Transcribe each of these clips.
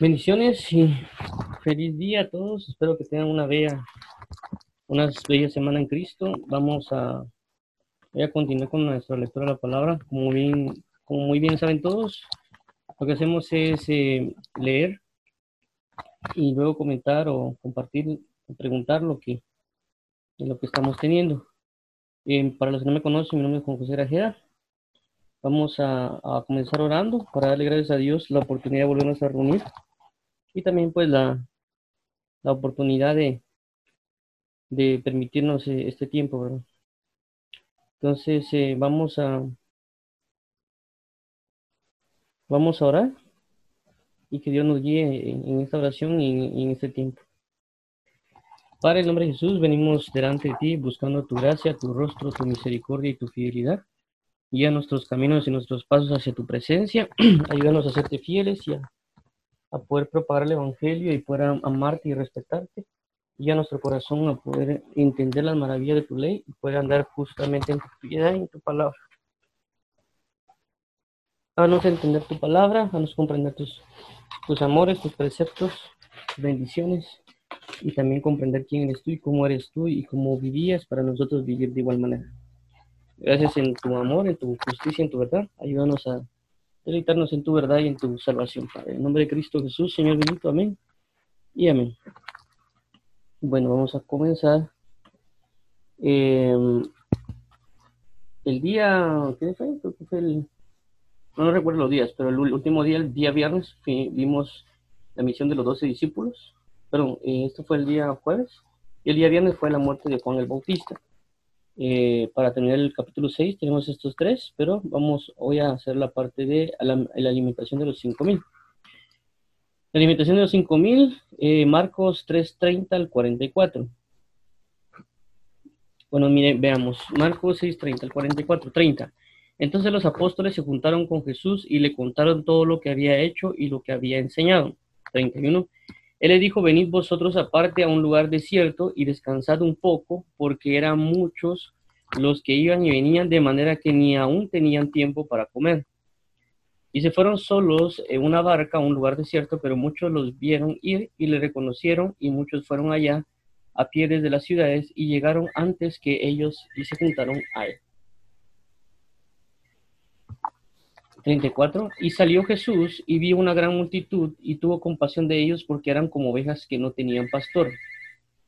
Bendiciones y feliz día a todos. Espero que tengan una bella, una bella semana en Cristo. Vamos a, voy a continuar con nuestra lectura de la palabra. Como bien, como muy bien saben todos, lo que hacemos es eh, leer y luego comentar o compartir, preguntar lo que, lo que estamos teniendo. Eh, para los que no me conocen, mi nombre es Juan José Rajeda. Vamos a, a comenzar orando para darle gracias a Dios la oportunidad de volvernos a reunir y también pues la, la oportunidad de, de permitirnos eh, este tiempo, ¿verdad? Entonces eh, vamos a vamos a orar y que Dios nos guíe en, esta oración y en, este tiempo. Padre, en nombre de Jesús, venimos delante de ti buscando tu gracia, tu rostro, tu misericordia y tu fidelidad. Guía nuestros caminos y nuestros pasos hacia tu presencia. Ayúdanos a serte fieles y a a poder propagar el Evangelio y poder amarte y respetarte, y a nuestro corazón a poder entender las maravillas de tu ley y poder andar justamente en tu piedad y en tu palabra. nos entender tu palabra, a nos comprender tus, tus amores, tus preceptos, tus bendiciones, y también comprender quién eres tú y cómo eres tú y cómo vivías para nosotros vivir de igual manera. Gracias en tu amor, en tu justicia, en tu verdad. Ayúdanos a deleitarnos en tu verdad y en tu salvación, Padre. En nombre de Cristo Jesús, Señor bendito, amén y amén. Bueno, vamos a comenzar. Em, el día, ¿qué fue? Creo que fue el, no, recuerdo los días, pero el último día, el día viernes, vimos la misión de los doce discípulos. Perdón, eh, esto fue el día jueves. Y el día viernes fue la muerte de Juan el Bautista. Eh, para terminar el capítulo 6 tenemos estos tres, pero vamos hoy a hacer la parte de la, alimentación de los 5000. La alimentación de los 5000, eh, Marcos 3:30 al 44. Bueno, miren, veamos, Marcos 6:30 al 44, 30. Entonces los apóstoles se juntaron con Jesús y le contaron todo lo que había hecho y lo que había enseñado. 31. Él le dijo, venid vosotros aparte a un lugar desierto y descansad un poco, porque eran muchos los que iban y venían de manera que ni aún tenían tiempo para comer. Y se fueron solos en una barca a un lugar desierto, pero muchos los vieron ir y le reconocieron, y muchos fueron allá a pie desde las ciudades y llegaron antes que ellos y se juntaron a él. 34. Y salió Jesús y vio una gran multitud y tuvo compasión de ellos porque eran como ovejas que no tenían pastor.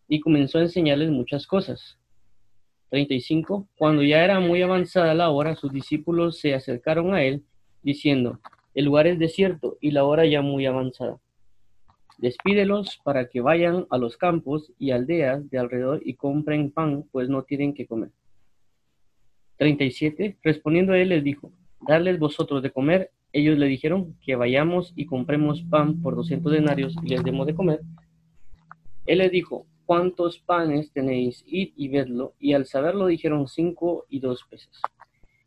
Y comenzó a enseñarles muchas cosas. 35. Cuando ya era muy avanzada la hora, sus discípulos se acercaron a él diciendo, el lugar es desierto y la hora ya muy avanzada. Despídelos para que vayan a los campos y aldeas de alrededor y compren pan, pues no tienen que comer. 37. Respondiendo a él les dijo, darles vosotros de comer. Ellos le dijeron que vayamos y compremos pan por 200 denarios y les demos de comer. Él les dijo, ¿cuántos panes tenéis? Id y vedlo. Y al saberlo dijeron cinco y dos peces.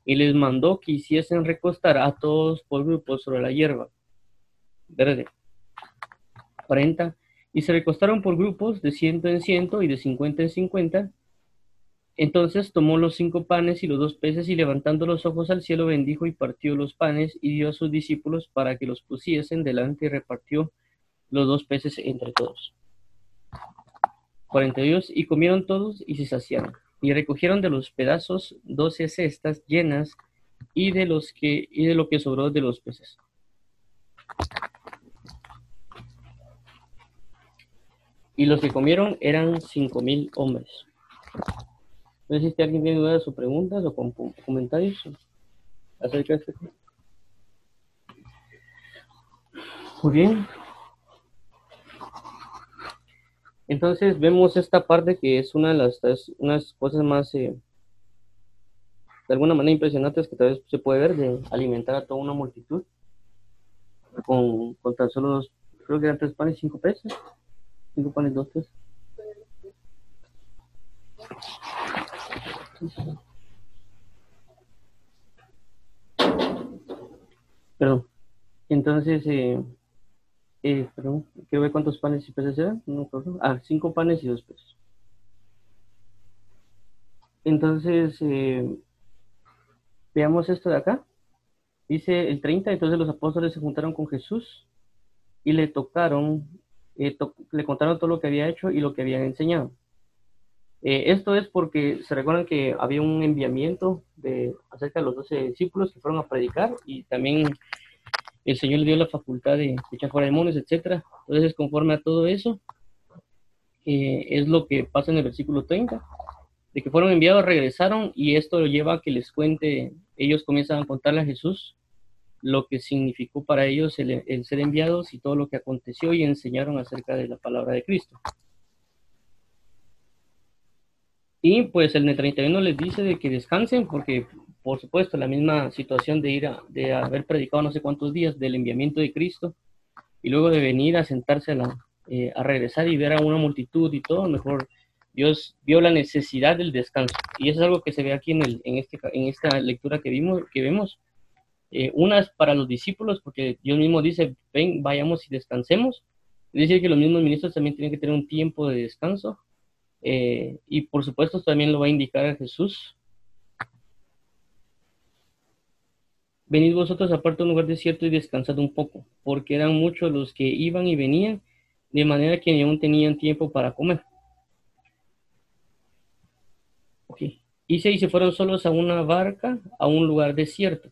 Y les mandó que hiciesen recostar a todos por grupos sobre la hierba verde. 40. Y se recostaron por grupos de ciento en ciento y de cincuenta en cincuenta entonces tomó los cinco panes y los dos peces y levantando los ojos al cielo bendijo y partió los panes y dio a sus discípulos para que los pusiesen delante y repartió los dos peces entre todos. 42. Y comieron todos y se saciaron. Y recogieron de los pedazos doce cestas llenas y de, los que, y de lo que sobró de los peces. Y los que comieron eran cinco mil hombres. No sé si alguien tiene dudas o preguntas o comentarios acerca de este tema. Muy bien. Entonces vemos esta parte que es una de las unas cosas más, eh, de alguna manera impresionantes que tal vez se puede ver de alimentar a toda una multitud con, con tan solo dos, creo que eran tres panes y cinco pesos. Cinco panes, dos pesos. Perdón. Entonces, eh, eh, perdón, quiero ver cuántos panes y peces eran. No, ah, cinco panes y dos pesos. Entonces, eh, veamos esto de acá. Dice el 30, entonces los apóstoles se juntaron con Jesús y le tocaron, eh, le contaron todo lo que había hecho y lo que habían enseñado. Eh, esto es porque se recuerdan que había un enviamiento de, acerca de los doce discípulos que fueron a predicar y también el Señor le dio la facultad de echar fuera demonios, etc. Entonces, conforme a todo eso, eh, es lo que pasa en el versículo 30, de que fueron enviados, regresaron y esto lo lleva a que les cuente, ellos comienzan a contarle a Jesús lo que significó para ellos el, el ser enviados y todo lo que aconteció y enseñaron acerca de la palabra de Cristo. Y pues el 31 les dice de que descansen porque, por supuesto, la misma situación de ir a, de haber predicado no sé cuántos días del enviamiento de Cristo y luego de venir a sentarse a, la, eh, a regresar y ver a una multitud y todo, mejor Dios vio la necesidad del descanso. Y eso es algo que se ve aquí en, el, en, este, en esta lectura que, vimos, que vemos. Eh, una es para los discípulos, porque Dios mismo dice, ven, vayamos y descansemos. Es decir, que los mismos ministros también tienen que tener un tiempo de descanso. Eh, y por supuesto también lo va a indicar a Jesús. Venid vosotros aparte un lugar desierto y descansad un poco, porque eran muchos los que iban y venían, de manera que ni aún tenían tiempo para comer. Y se fueron solos a una barca, a un lugar desierto.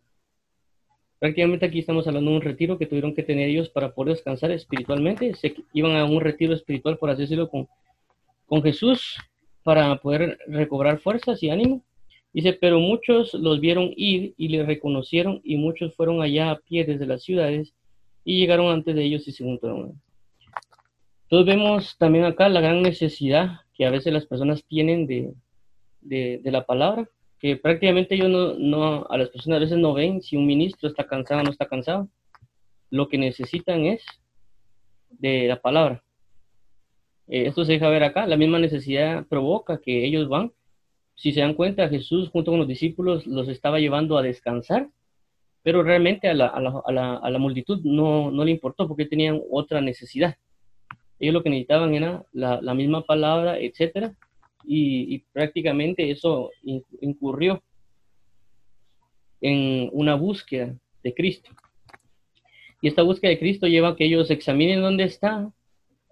Prácticamente aquí estamos hablando de un retiro que tuvieron que tener ellos para poder descansar espiritualmente. Se iban a un retiro espiritual, por así decirlo, con con Jesús para poder recobrar fuerzas y ánimo. Dice, pero muchos los vieron ir y le reconocieron y muchos fueron allá a pie desde las ciudades y llegaron antes de ellos y se juntaron. Entonces vemos también acá la gran necesidad que a veces las personas tienen de, de, la palabra, que prácticamente ellos no, no, a las personas a veces no ven si un ministro está cansado o no está cansado. Lo que necesitan es de la palabra. Eh, esto se deja ver acá, la misma necesidad provoca que ellos van. Si se dan cuenta, Jesús junto con los discípulos los estaba llevando a descansar, pero realmente a la, a la, a la, multitud no, no, le importó porque tenían otra necesidad. Ellos lo que necesitaban era la, misma palabra, etcétera, y, y prácticamente eso incurrió en una búsqueda de Cristo. Y esta búsqueda de Cristo lleva a que ellos examinen dónde está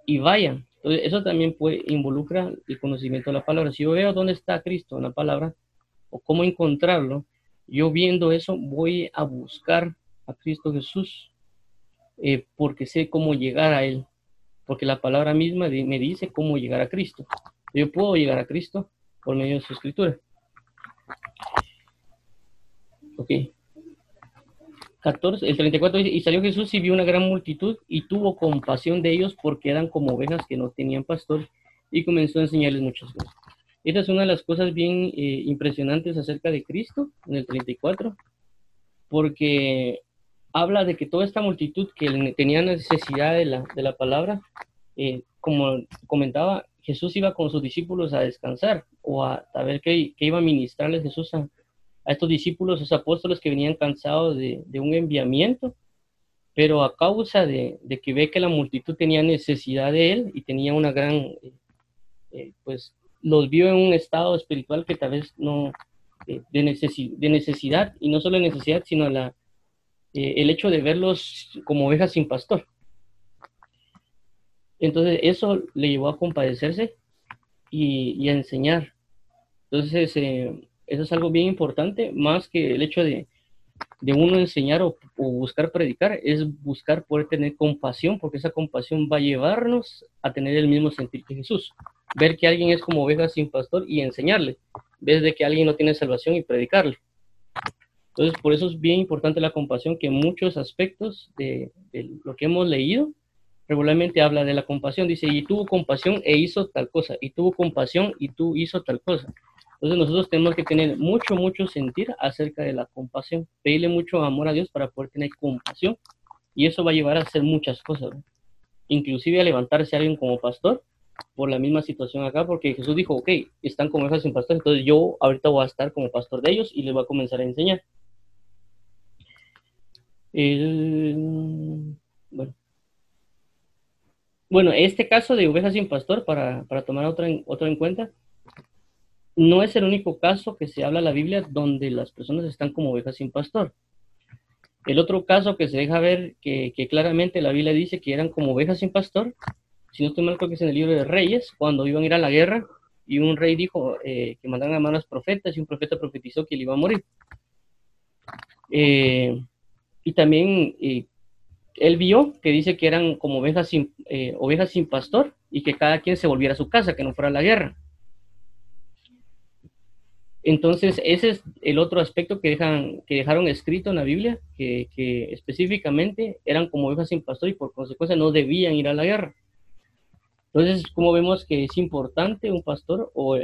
y vayan entonces, eso también puede, involucra el conocimiento de la palabra. Si yo veo dónde está Cristo en la palabra o cómo encontrarlo, yo viendo eso voy a buscar a Cristo Jesús eh, porque sé cómo llegar a Él, porque la palabra misma me dice cómo llegar a Cristo. Yo puedo llegar a Cristo por medio de su escritura. Ok. 14, el 34 dice, y salió Jesús y vio una gran multitud y tuvo compasión de ellos porque eran como ovejas que no tenían pastor y comenzó a enseñarles muchas cosas. Esta es una de las cosas bien eh, impresionantes acerca de Cristo en el 34, porque habla de que toda esta multitud que tenía necesidad de la, de la palabra, eh, como comentaba, Jesús iba con sus discípulos a descansar o a, ver qué, qué iba a ministrarles Jesús a, a estos discípulos, esos apóstoles que venían cansados de, un enviamiento, pero a causa de, que ve que la multitud tenía necesidad de él y tenía una gran, eh, eh, pues los vio en un estado espiritual que tal vez no, eh, de, de, necesidad, y no solo de necesidad, sino la, el hecho de verlos como ovejas sin pastor. Entonces eso le llevó a compadecerse y, a enseñar. Entonces, eso es algo bien importante, más que el hecho de, de uno enseñar o, buscar predicar, es buscar poder tener compasión, porque esa compasión va a llevarnos a tener el mismo sentir que Jesús. Ver que alguien es como oveja sin pastor y enseñarle, vez de que alguien no tiene salvación y predicarle. Entonces, por eso es bien importante la compasión, que muchos aspectos de, de lo que hemos leído, regularmente habla de la compasión. Dice, y tuvo compasión e hizo tal cosa, y tuvo compasión y tú hizo tal cosa. Entonces nosotros tenemos que tener mucho, mucho sentir acerca de la compasión, pedirle mucho amor a Dios para poder tener compasión y eso va a llevar a hacer muchas cosas, inclusive a levantarse alguien como pastor por la misma situación acá, porque Jesús dijo, ok, están como hijas sin pastor, entonces yo ahorita voy a estar como pastor de ellos y les voy a comenzar a enseñar. bueno. bueno, este caso de ovejas sin pastor, para, para tomar otro otro en cuenta, no es el único caso que se habla en la Biblia donde las personas están como ovejas sin pastor. El otro caso que se deja ver que, claramente la Biblia dice que eran como ovejas sin pastor, si no estoy mal creo que es en el libro de Reyes, cuando iban a ir a la guerra y un rey dijo eh, que mandaran a manos profetas y un profeta profetizó que él iba a morir. Eh, y también eh, él vio que dice que eran como ovejas sin, ovejas sin pastor y que cada quien se volviera a su casa, que no fuera a la guerra. Entonces, ese es el otro aspecto que, dejan, que dejaron escrito en la Biblia, que, específicamente eran como ovejas sin pastor y por consecuencia no debían ir a la guerra. Entonces, como vemos que es importante un pastor o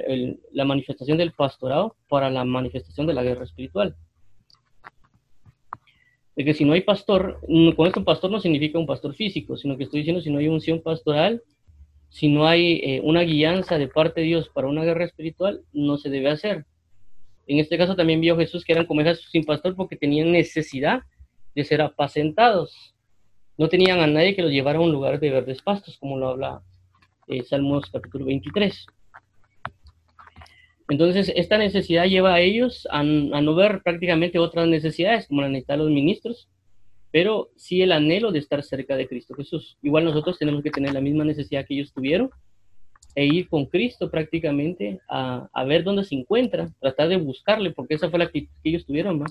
la manifestación del pastorado para la manifestación de la guerra espiritual. De que si no hay pastor, con esto pastor no significa un pastor físico, sino que estoy diciendo si no hay unción pastoral, si no hay eh, una guianza de parte de Dios para una guerra espiritual, no se debe hacer. En este caso también vio Jesús que eran como sin pastor porque tenían necesidad de ser apacentados. No tenían a nadie que los llevara a un lugar de verdes pastos, como lo habla eh, Salmos capítulo 23. Entonces, esta necesidad lleva a ellos a, no ver prácticamente otras necesidades, como la necesidad de los ministros, pero sí el anhelo de estar cerca de Cristo Jesús. Igual nosotros tenemos que tener la misma necesidad que ellos tuvieron e ir con Cristo prácticamente a, ver dónde se encuentra, tratar de buscarle, porque esa fue la que, ellos tuvieron, ¿no?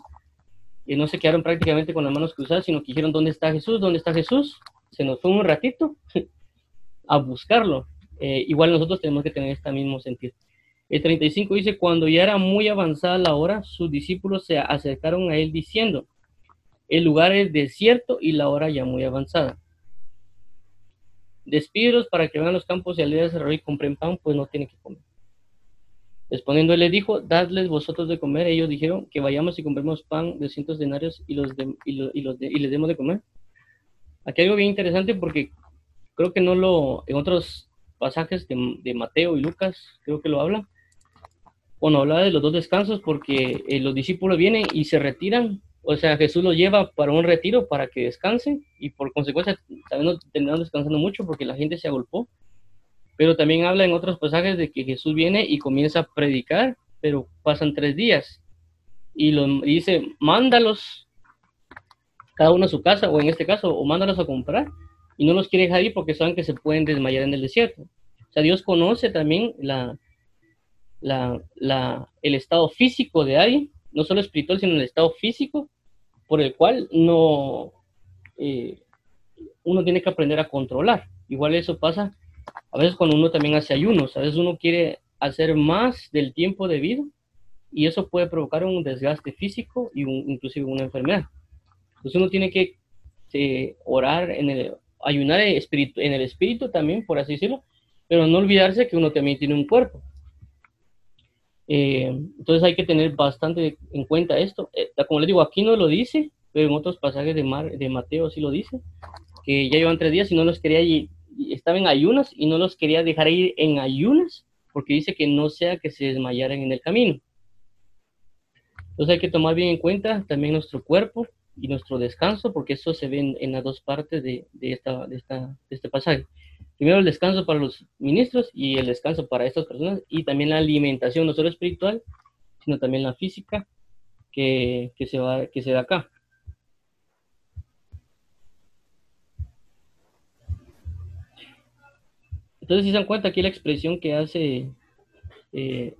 Y no se quedaron prácticamente con las manos cruzadas, sino que dijeron, ¿dónde está Jesús? ¿Dónde está Jesús? Se nos fue un ratito a buscarlo. Eh, igual nosotros tenemos que tener este mismo sentido. El 35 dice, cuando ya era muy avanzada la hora, sus discípulos se acercaron a él diciendo, el lugar es desierto y la hora ya muy avanzada despídelos para que vayan a los campos y aldeas de y compren pan, pues no tienen que comer. Respondiendo él le dijo, dadles vosotros de comer. Ellos dijeron que vayamos y compremos pan de cientos denarios y, los y, los y les demos de comer. Aquí hay algo bien interesante porque creo que no lo, en otros pasajes de, Mateo y Lucas, creo que lo habla. Bueno, habla de los dos descansos porque eh, los discípulos vienen y se retiran o sea, Jesús lo lleva para un retiro para que descanse y por consecuencia también terminaron descansando mucho porque la gente se agolpó. Pero también habla en otros pasajes de que Jesús viene y comienza a predicar, pero pasan tres días y, lo, dice, mándalos cada uno a su casa o en este caso, o mándalos a comprar y no los quiere dejar ir porque saben que se pueden desmayar en el desierto. O sea, Dios conoce también la, la, la, el estado físico de alguien, no solo espiritual, sino el estado físico por el cual no, eh, uno tiene que aprender a controlar. Igual eso pasa a veces cuando uno también hace ayunos, a veces uno quiere hacer más del tiempo debido y eso puede provocar un desgaste físico y inclusive una enfermedad. Entonces uno tiene que eh, orar en el, ayunar espíritu, en el espíritu también, por así decirlo, pero no olvidarse que uno también tiene un cuerpo. Eh, entonces hay que tener bastante en cuenta esto. Eh, como les digo, aquí no lo dice, pero en otros pasajes de, de Mateo sí lo dice, que ya llevan tres días y no los quería, y, estaban en ayunas y no los quería dejar ir en ayunas, porque dice que no sea que se desmayaran en el camino. Entonces hay que tomar bien en cuenta también nuestro cuerpo y nuestro descanso, porque eso se ve en, las dos partes de, de, esta, de, esta, de este pasaje. Primero el descanso para los ministros y el descanso para estas personas y también la alimentación, no solo espiritual, sino también la física que, se, va, que se da acá. Entonces, si se dan cuenta aquí la expresión que hace eh,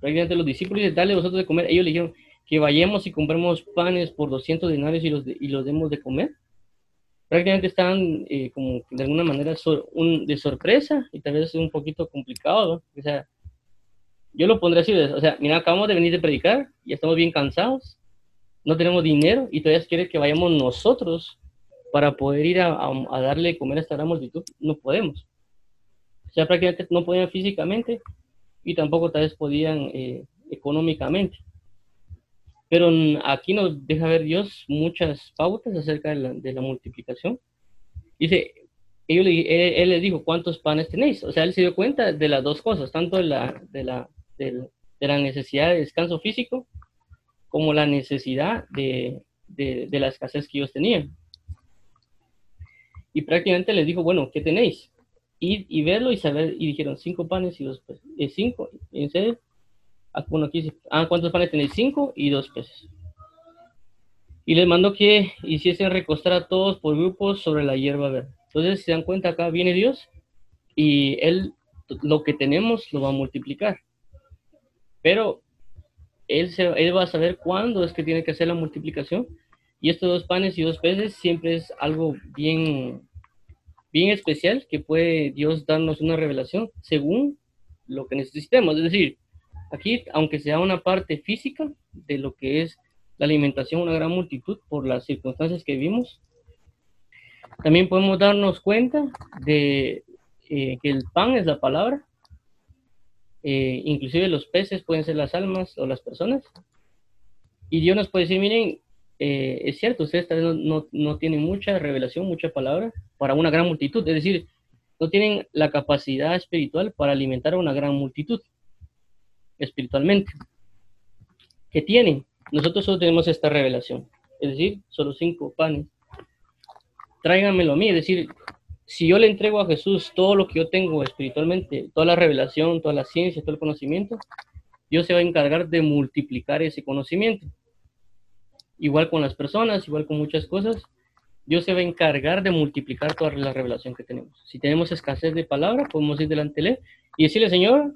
prácticamente los discípulos, dice, dale vosotros de comer. Ellos le dijeron que vayamos y compremos panes por 200 denarios y los, y los demos de comer prácticamente estaban eh, como de alguna manera un, de sorpresa y tal vez un poquito complicado, O sea, yo lo pondré así, o sea, mira, acabamos de venir de predicar y estamos bien cansados, no tenemos dinero y todavía quiere que vayamos nosotros para poder ir a, darle comer a esta gran multitud, no podemos. O sea, prácticamente no podían físicamente y tampoco tal vez podían eh, económicamente. Pero aquí nos deja ver Dios muchas pautas acerca de la, multiplicación. Dice, él, él, les dijo, ¿cuántos panes tenéis? O sea, él se dio cuenta de las dos cosas, tanto de la, de la, de, la necesidad de descanso físico como la necesidad de, de, la escasez que ellos tenían. Y prácticamente les dijo, bueno, ¿qué tenéis? Ir y verlo y saber, y dijeron, cinco panes y dos peces. Eh, cinco, en serio, bueno, aquí ah, ¿cuántos panes tenéis? Cinco y dos peces. Y les mandó que hiciesen recostar a todos por grupos sobre la hierba verde. Entonces, se dan cuenta, acá viene Dios y Él lo que tenemos lo va a multiplicar. Pero él, se, él va a saber cuándo es que tiene que hacer la multiplicación. Y estos dos panes y dos peces siempre es algo bien, bien especial que puede Dios darnos una revelación según lo que necesitemos. Es decir, aquí, aunque sea una parte física de lo que es la alimentación, una gran multitud por las circunstancias que vivimos, también podemos darnos cuenta de eh, que el pan es la palabra eh, inclusive los peces pueden ser las almas o las personas. Y Dios nos puede decir, miren, eh, es cierto, ustedes no, no, tienen mucha revelación, mucha palabra para una gran multitud. Es decir, no tienen la capacidad espiritual para alimentar a una gran multitud espiritualmente. ¿Qué tienen? Nosotros solo tenemos esta revelación. Es decir, solo cinco panes. Tráiganmelo a mí. Es decir, si yo le entrego a Jesús todo lo que yo tengo espiritualmente, toda la revelación, toda la ciencia, todo el conocimiento, Dios se va a encargar de multiplicar ese conocimiento. Igual con las personas, igual con muchas cosas, Dios se va a encargar de multiplicar toda la revelación que tenemos. Si tenemos escasez de palabra, podemos ir delante de Él y decirle, Señor,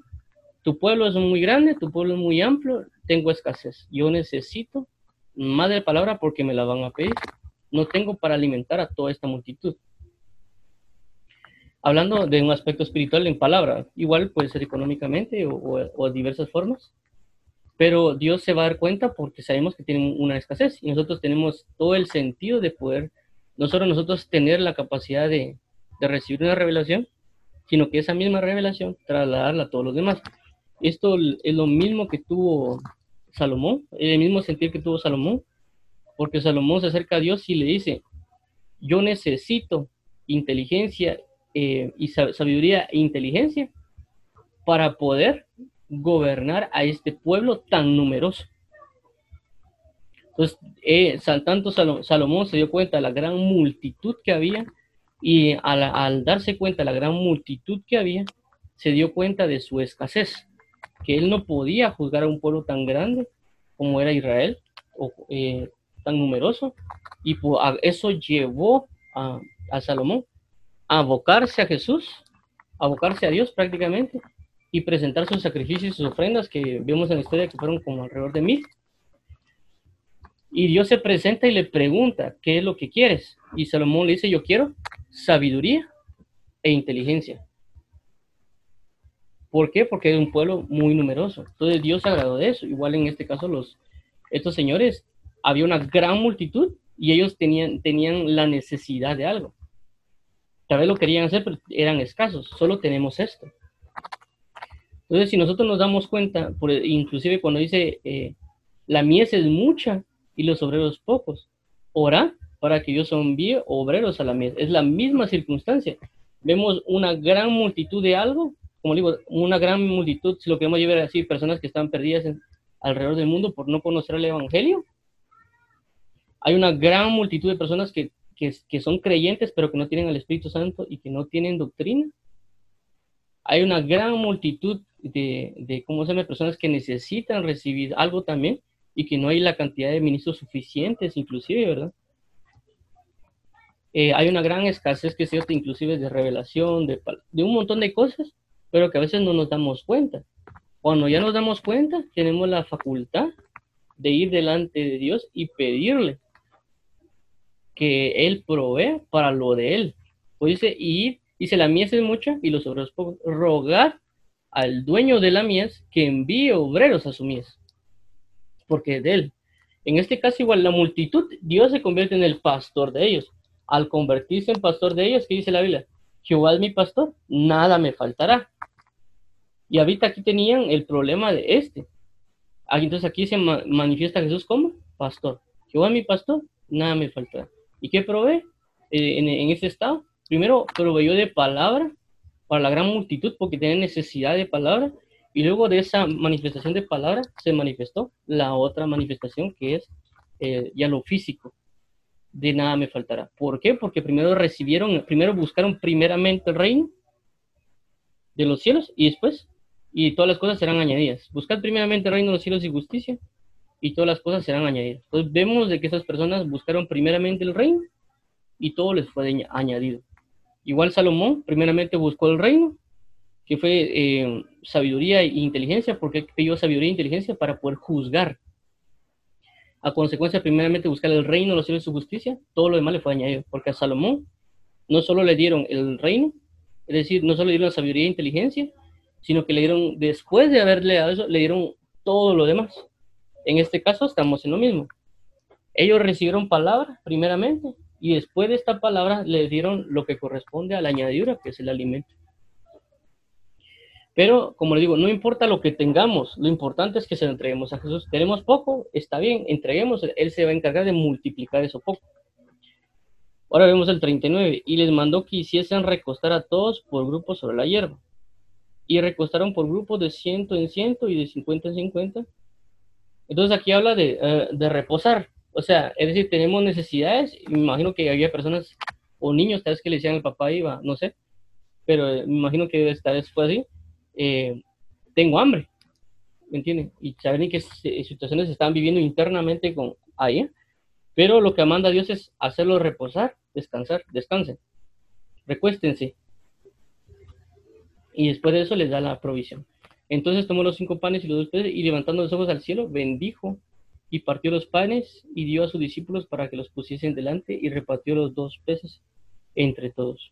tu pueblo es muy grande, tu pueblo es muy amplio, tengo escasez. Yo necesito más de palabra porque me la van a pedir. No tengo para alimentar a toda esta multitud hablando de un aspecto espiritual en palabra, igual puede ser económicamente o, de diversas formas, pero Dios se va a dar cuenta porque sabemos que tiene una escasez y nosotros tenemos todo el sentido de poder, no solo nosotros tener la capacidad de, de recibir una revelación, sino que esa misma revelación trasladarla a todos los demás. Esto es lo mismo que tuvo Salomón, el mismo sentido que tuvo Salomón, porque Salomón se acerca a Dios y le dice, yo necesito inteligencia eh, y sabiduría e inteligencia para poder gobernar a este pueblo tan numeroso. Entonces, eh, tanto Salomón se dio cuenta de la gran multitud que había y al, al, darse cuenta de la gran multitud que había, se dio cuenta de su escasez, que él no podía juzgar a un pueblo tan grande como era Israel, o, eh, tan numeroso, y eso llevó a, a Salomón abocarse a Jesús, abocarse a Dios prácticamente y presentar sus sacrificios y sus ofrendas que vemos en la historia que fueron como alrededor de mil. Y Dios se presenta y le pregunta, ¿qué es lo que quieres? Y Salomón le dice, yo quiero sabiduría e inteligencia. ¿Por qué? Porque es un pueblo muy numeroso. Entonces Dios se agradó de eso. Igual en este caso los, estos señores, había una gran multitud y ellos tenían, tenían la necesidad de algo. Tal vez lo querían hacer, pero eran escasos. Solo tenemos esto. Entonces, si nosotros nos damos cuenta, por, inclusive cuando dice eh, la mies es mucha y los obreros pocos, ora para que yo envíe obreros a la mies. Es la misma circunstancia. Vemos una gran multitud de algo, como digo, una gran multitud, si lo queremos llevar así, personas que están perdidas alrededor del mundo por no conocer el Evangelio. Hay una gran multitud de personas que que, son creyentes pero que no tienen el Espíritu Santo y que no tienen doctrina. Hay una gran multitud de, de ¿cómo se llama?, personas que necesitan recibir algo también y que no hay la cantidad de ministros suficientes, inclusive, ¿verdad? Eh, hay una gran escasez que se inclusive de revelación, de, de un montón de cosas, pero que a veces no nos damos cuenta. Cuando ya nos damos cuenta, tenemos la facultad de ir delante de Dios y pedirle que Él provee para lo de Él. Pues dice, y dice, la mies es mucha y los obreros pocos. Rogar al dueño de la mies que envíe obreros a su mies, porque de Él. En este caso, igual la multitud, Dios se convierte en el pastor de ellos. Al convertirse en pastor de ellos, ¿qué dice la Biblia? Jehová es mi pastor, nada me faltará. Y ahorita aquí tenían el problema de este. Entonces aquí se manifiesta Jesús como pastor. Jehová mi pastor, nada me faltará. ¿Y qué provee eh, en, en ese estado? Primero proveyó de palabra para la gran multitud porque tiene necesidad de palabra y luego de esa manifestación de palabra se manifestó la otra manifestación que es eh, ya lo físico. De nada me faltará. ¿Por qué? Porque primero recibieron, primero buscaron primeramente el reino de los cielos y después, y todas las cosas serán añadidas. Buscar primeramente el reino de los cielos y justicia y todas las cosas serán añadidas. Entonces vemos de que esas personas buscaron primeramente el reino y todo les fue añadido. Igual Salomón primeramente buscó el reino, que fue eh, sabiduría e inteligencia, porque pidió sabiduría e inteligencia para poder juzgar. A consecuencia, primeramente buscar el reino, los cielos y su justicia, todo lo demás le fue añadido, porque a Salomón no solo le dieron el reino, es decir, no solo le dieron sabiduría e inteligencia, sino que le dieron, después de haberle dado eso, le dieron todo lo demás. En este caso estamos en lo mismo. Ellos recibieron palabra primeramente y después de esta palabra le dieron lo que corresponde a la añadidura, que es el alimento. Pero, como le digo, no importa lo que tengamos, lo importante es que se lo entreguemos a Jesús. Tenemos poco, está bien, entreguemos, Él se va a encargar de multiplicar eso poco. Ahora vemos el 39. Y les mandó que hiciesen recostar a todos por grupos sobre la hierba. Y recostaron por grupos de ciento en ciento y de cincuenta en cincuenta. Entonces aquí habla de, eh, de reposar. O sea, es decir, tenemos necesidades. Me imagino que había personas o niños, tal vez que le decían al papá iba, no sé. Pero eh, me imagino que esta vez fue así. Eh, tengo hambre. ¿Me entienden? Y saben que situaciones se están viviendo internamente con ahí. Pero lo que manda Dios es hacerlo reposar, descansar, descansen. Recuéstense. Y después de eso les da la provisión. Entonces tomó los cinco panes y los dos peces y levantando los ojos al cielo, bendijo y partió los panes y dio a sus discípulos para que los pusiesen delante y repartió los dos peces entre todos.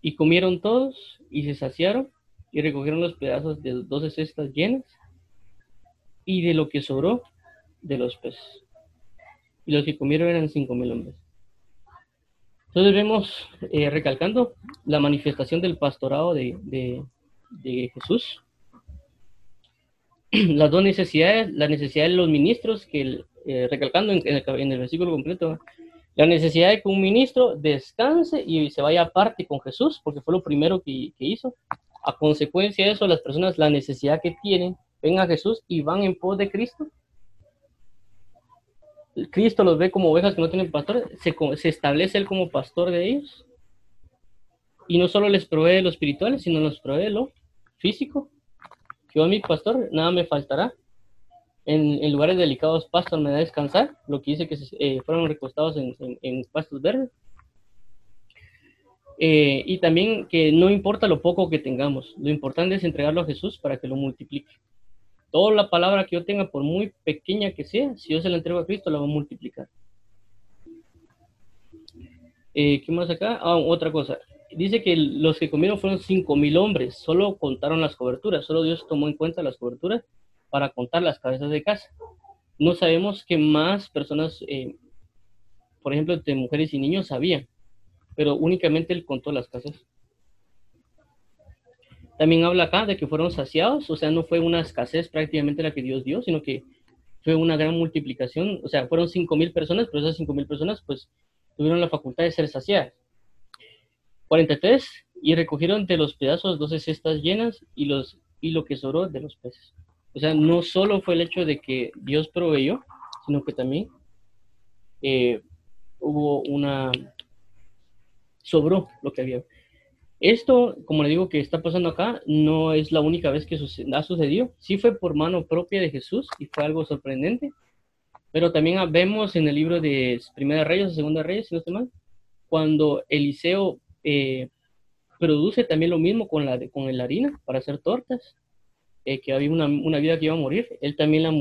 Y comieron todos y se saciaron y recogieron los pedazos de doce cestas llenas y de lo que sobró de los peces. Y los que comieron eran cinco mil hombres. Entonces vemos, eh, recalcando, la manifestación del pastorado de, de, Jesús. Las dos necesidades, la necesidad de los ministros, que eh, recalcando en, el, en, el, versículo completo, la necesidad de que un ministro descanse y se vaya aparte con Jesús, porque fue lo primero que, que hizo. A consecuencia de eso, las personas, la necesidad que tienen, ven a Jesús y van en pos de Cristo Cristo los ve como ovejas que no tienen pastor, se, se establece Él como pastor de ellos. Y no solo les provee lo espiritual, sino los provee lo físico. Yo, mi pastor, nada me faltará. En, lugares delicados pastor me da descansar, lo que dice que eh, fueron recostados en, pastos verdes. Eh, y también que no importa lo poco que tengamos, lo importante es entregarlo a Jesús para que lo multiplique. Toda la palabra que yo tenga, por muy pequeña que sea, si yo se la entrego a Cristo, la va a multiplicar. Eh, ¿Qué más acá? Ah, otra cosa. Dice que los que comieron fueron cinco mil hombres. Solo contaron las coberturas. Solo Dios tomó en cuenta las coberturas para contar las cabezas de casa. No sabemos que más personas, eh, por ejemplo, de mujeres y niños, sabían. Pero únicamente Él contó las casas. También habla acá de que fueron saciados, o sea, no fue una escasez prácticamente la que Dios dio, sino que fue una gran multiplicación, o sea, fueron cinco mil personas, pero esas cinco mil personas pues tuvieron la facultad de ser saciadas. 43, y recogieron de los pedazos 12 cestas llenas y, los, y lo que sobró de los peces. O sea, no solo fue el hecho de que Dios proveyó, sino que también eh, hubo una, sobró lo que había. Esto, como le digo que está pasando acá, no es la única vez que ha sucedido. Sí fue por mano propia de Jesús y fue algo sorprendente. Pero también vemos en el libro de Primera Reyes o Segunda Reyes, si no estoy mal, cuando Eliseo eh, produce también lo mismo con la, con la harina para hacer tortas, eh, que había una, vida que iba a morir, él también la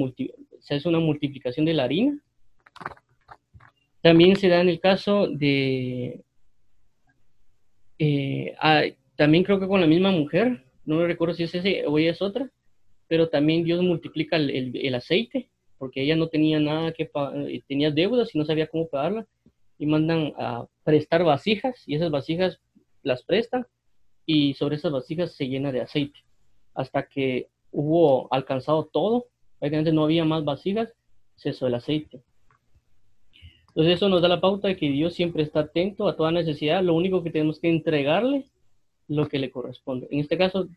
se hace una multiplicación de la harina. También se da en el caso de eh, también creo que con la misma mujer, no recuerdo si es ese o ella es otra, pero también Dios multiplica el, aceite, porque ella no tenía nada que pagar, eh, tenía deudas y no sabía cómo pagarla, y mandan a prestar vasijas, y esas vasijas las prestan, y sobre esas vasijas se llena de aceite, hasta que hubo alcanzado todo, prácticamente no había más vasijas, cesó el aceite. Entonces eso nos da la pauta de que Dios siempre está atento a toda necesidad. Lo único que tenemos que entregarle lo que le corresponde. En este caso,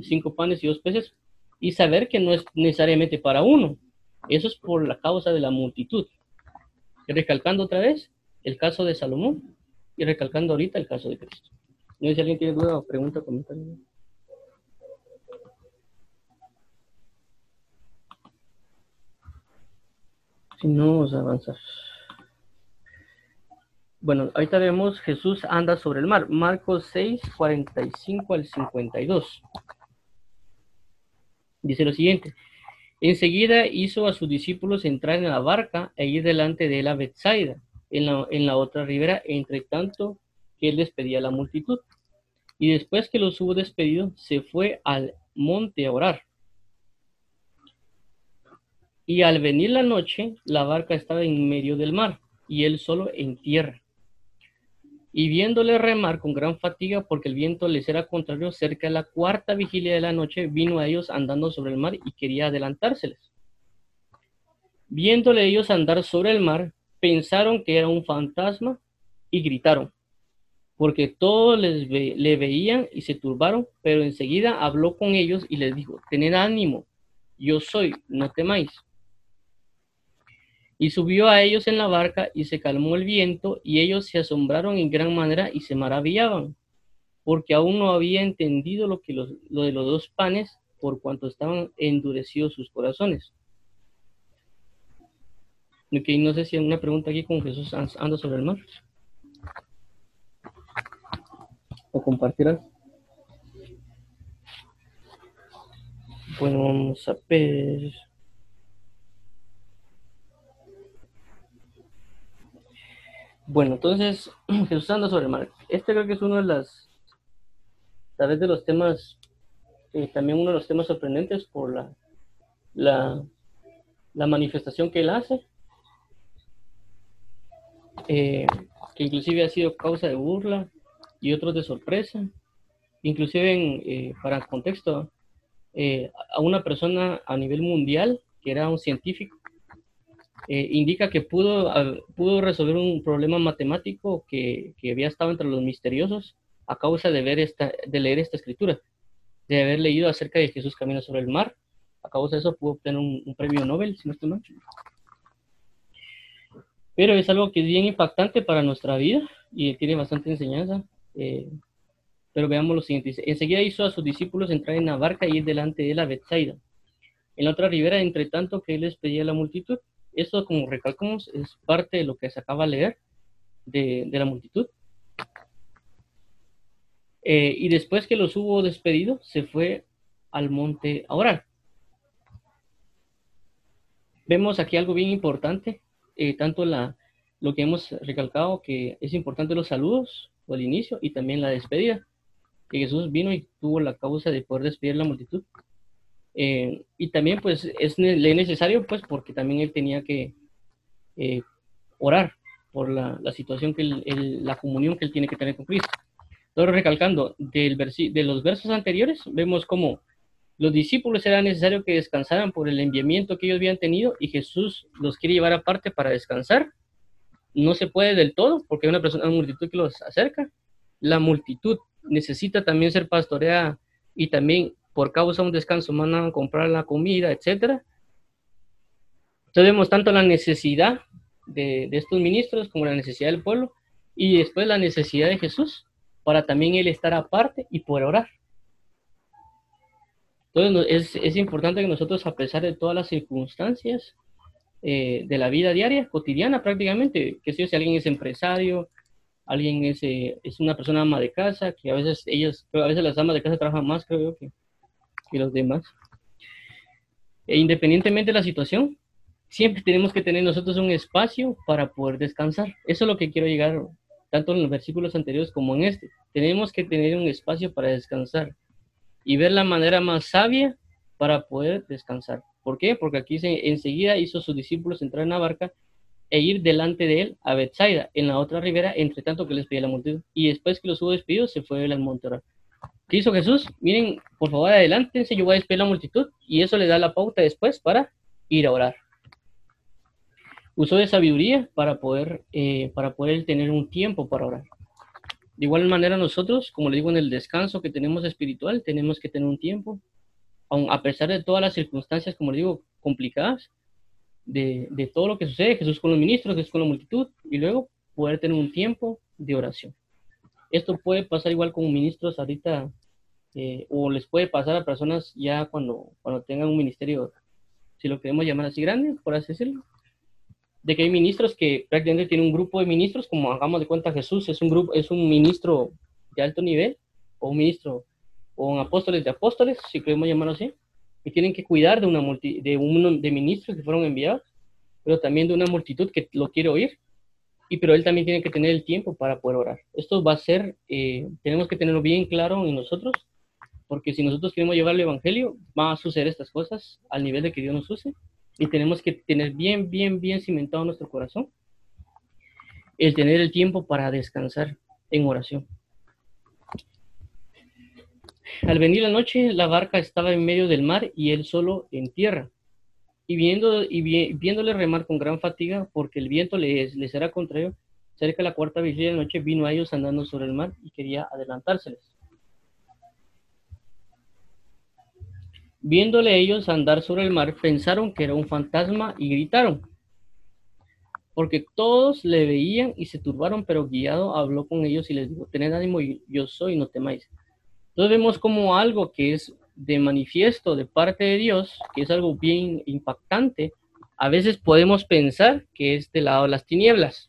cinco panes y dos peces. Y saber que no es necesariamente para uno. Eso es por la causa de la multitud. Y recalcando otra vez el caso de Salomón y recalcando ahorita el caso de Cristo. No sé si alguien tiene duda o pregunta, comentario. Si no, vamos a avanzar. Bueno, ahorita vemos Jesús anda sobre el mar. Marcos 6, 45 al 52. Dice lo siguiente. Enseguida hizo a sus discípulos entrar en la barca e ir delante de la Betsaida, en la, en la otra ribera, entre tanto que él despedía a la multitud. Y después que los hubo despedido, se fue al monte a orar. Y al venir la noche, la barca estaba en medio del mar, y él solo en tierra. Y viéndole remar con gran fatiga, porque el viento les era contrario, cerca de la cuarta vigilia de la noche, vino a ellos andando sobre el mar y quería adelantárseles. Viéndole ellos andar sobre el mar, pensaron que era un fantasma y gritaron, porque todos les le veían y se turbaron, pero enseguida habló con ellos y les dijo, tened ánimo, yo soy, no temáis. Y subió a ellos en la barca y se calmó el viento y ellos se asombraron en gran manera y se maravillaban, porque aún no había entendido lo, que lo de los dos panes por cuanto estaban endurecidos sus corazones. No sé si hay una pregunta aquí con Jesús anda sobre el mar. ¿O compartirás? Bueno, vamos a ver. Bueno, entonces, Jesús anda sobre el mar. Este creo que es uno de las, tal vez de los temas, eh, también uno de los temas sorprendentes por la, la, manifestación que él hace, eh, que inclusive ha sido causa de burla y otros de sorpresa. Inclusive, en, eh, para contexto, a una persona a nivel mundial, que era un científico, eh, indica que pudo, pudo resolver un problema matemático que, que, había estado entre los misteriosos a causa de, ver esta, de leer esta escritura, de haber leído acerca de Jesús camina sobre el mar. A causa de eso pudo obtener un, premio Nobel, si no estoy mal. Pero es algo que es bien impactante para nuestra vida y tiene bastante enseñanza. Eh, pero veamos lo siguiente. Enseguida hizo a sus discípulos entrar en la barca y ir delante de la Betsaida. En la otra ribera, entre tanto que él les pedía a la multitud, eso, como recalcamos, es parte de lo que se acaba de leer de, la multitud. Eh, y después que los hubo despedido, se fue al monte a orar. Vemos aquí algo bien importante, eh, tanto la, lo que hemos recalcado, que es importante los saludos o el inicio y también la despedida, que Jesús vino y tuvo la causa de poder despedir la multitud. Eh, y también pues es necesario pues porque también él tenía que eh, orar por la, la situación que la comunión que él tiene que tener con Cristo. Entonces recalcando del de los versos anteriores vemos como los discípulos era necesario que descansaran por el enviamiento que ellos habían tenido y Jesús los quiere llevar aparte para descansar. No se puede del todo porque hay una persona, una multitud que los acerca. La multitud necesita también ser pastoreada y también por causa de un descanso mandan a comprar la comida, etcétera. Entonces vemos tanto la necesidad de, estos ministros como la necesidad del pueblo y después la necesidad de Jesús para también él estar aparte y poder orar. Entonces es, importante que nosotros, a pesar de todas las circunstancias eh, de la vida diaria, cotidiana prácticamente, que si, alguien es empresario, alguien es, eh, es, una persona ama de casa, que a veces ellos, a veces las amas de casa trabajan más, creo yo, que, y los demás. E independientemente de la situación, siempre tenemos que tener nosotros un espacio para poder descansar. Eso es lo que quiero llegar, tanto en los versículos anteriores como en este. Tenemos que tener un espacio para descansar y ver la manera más sabia para poder descansar. ¿Por qué? Porque aquí se, enseguida hizo a sus discípulos entrar en la barca e ir delante de él a Bethsaida, en la otra ribera, entre tanto que les pedía la multitud. Y después que los hubo despedido, se fue al monte ¿Qué hizo Jesús? Miren, por favor, adelántense, yo voy a despedir la multitud y eso le da la pauta después para ir a orar. Usó de sabiduría para poder, eh, para poder tener un tiempo para orar. De igual manera nosotros, como le digo en el descanso que tenemos espiritual, tenemos que tener un tiempo, aun a pesar de todas las circunstancias, como le digo, complicadas, de, de todo lo que sucede, Jesús con los ministros, Jesús con la multitud, y luego poder tener un tiempo de oración. Esto puede pasar igual con ministros ahorita eh, o les puede pasar a personas ya cuando, cuando tengan un ministerio, si lo queremos llamar así grande, por así decirlo, de que hay ministros que prácticamente tienen un grupo de ministros, como hagamos de cuenta Jesús es un grupo, es un ministro de alto nivel, o un ministro, o un apóstoles de apóstoles, si queremos llamarlo así, y tienen que cuidar de una multi, de un de ministros que fueron enviados, pero también de una multitud que lo quiere oír, y pero él también tiene que tener el tiempo para poder orar. Esto va a ser, eh, tenemos que tenerlo bien claro en nosotros, porque si nosotros queremos llevar el Evangelio, va a suceder estas cosas al nivel de que Dios nos use, y tenemos que tener bien, bien, bien cimentado nuestro corazón el tener el tiempo para descansar en oración. Al venir la noche, la barca estaba en medio del mar y él solo en tierra. Y, viendo, y viéndole remar con gran fatiga, porque el viento les, les era contrario, cerca de la cuarta vigilia de la noche vino a ellos andando sobre el mar y quería adelantárseles. Viéndole ellos andar sobre el mar, pensaron que era un fantasma y gritaron. Porque todos le veían y se turbaron, pero guiado habló con ellos y les dijo, tened ánimo, yo soy, no temáis. Entonces vemos como algo que es de manifiesto de parte de Dios, que es algo bien impactante, a veces podemos pensar que es del lado de las tinieblas.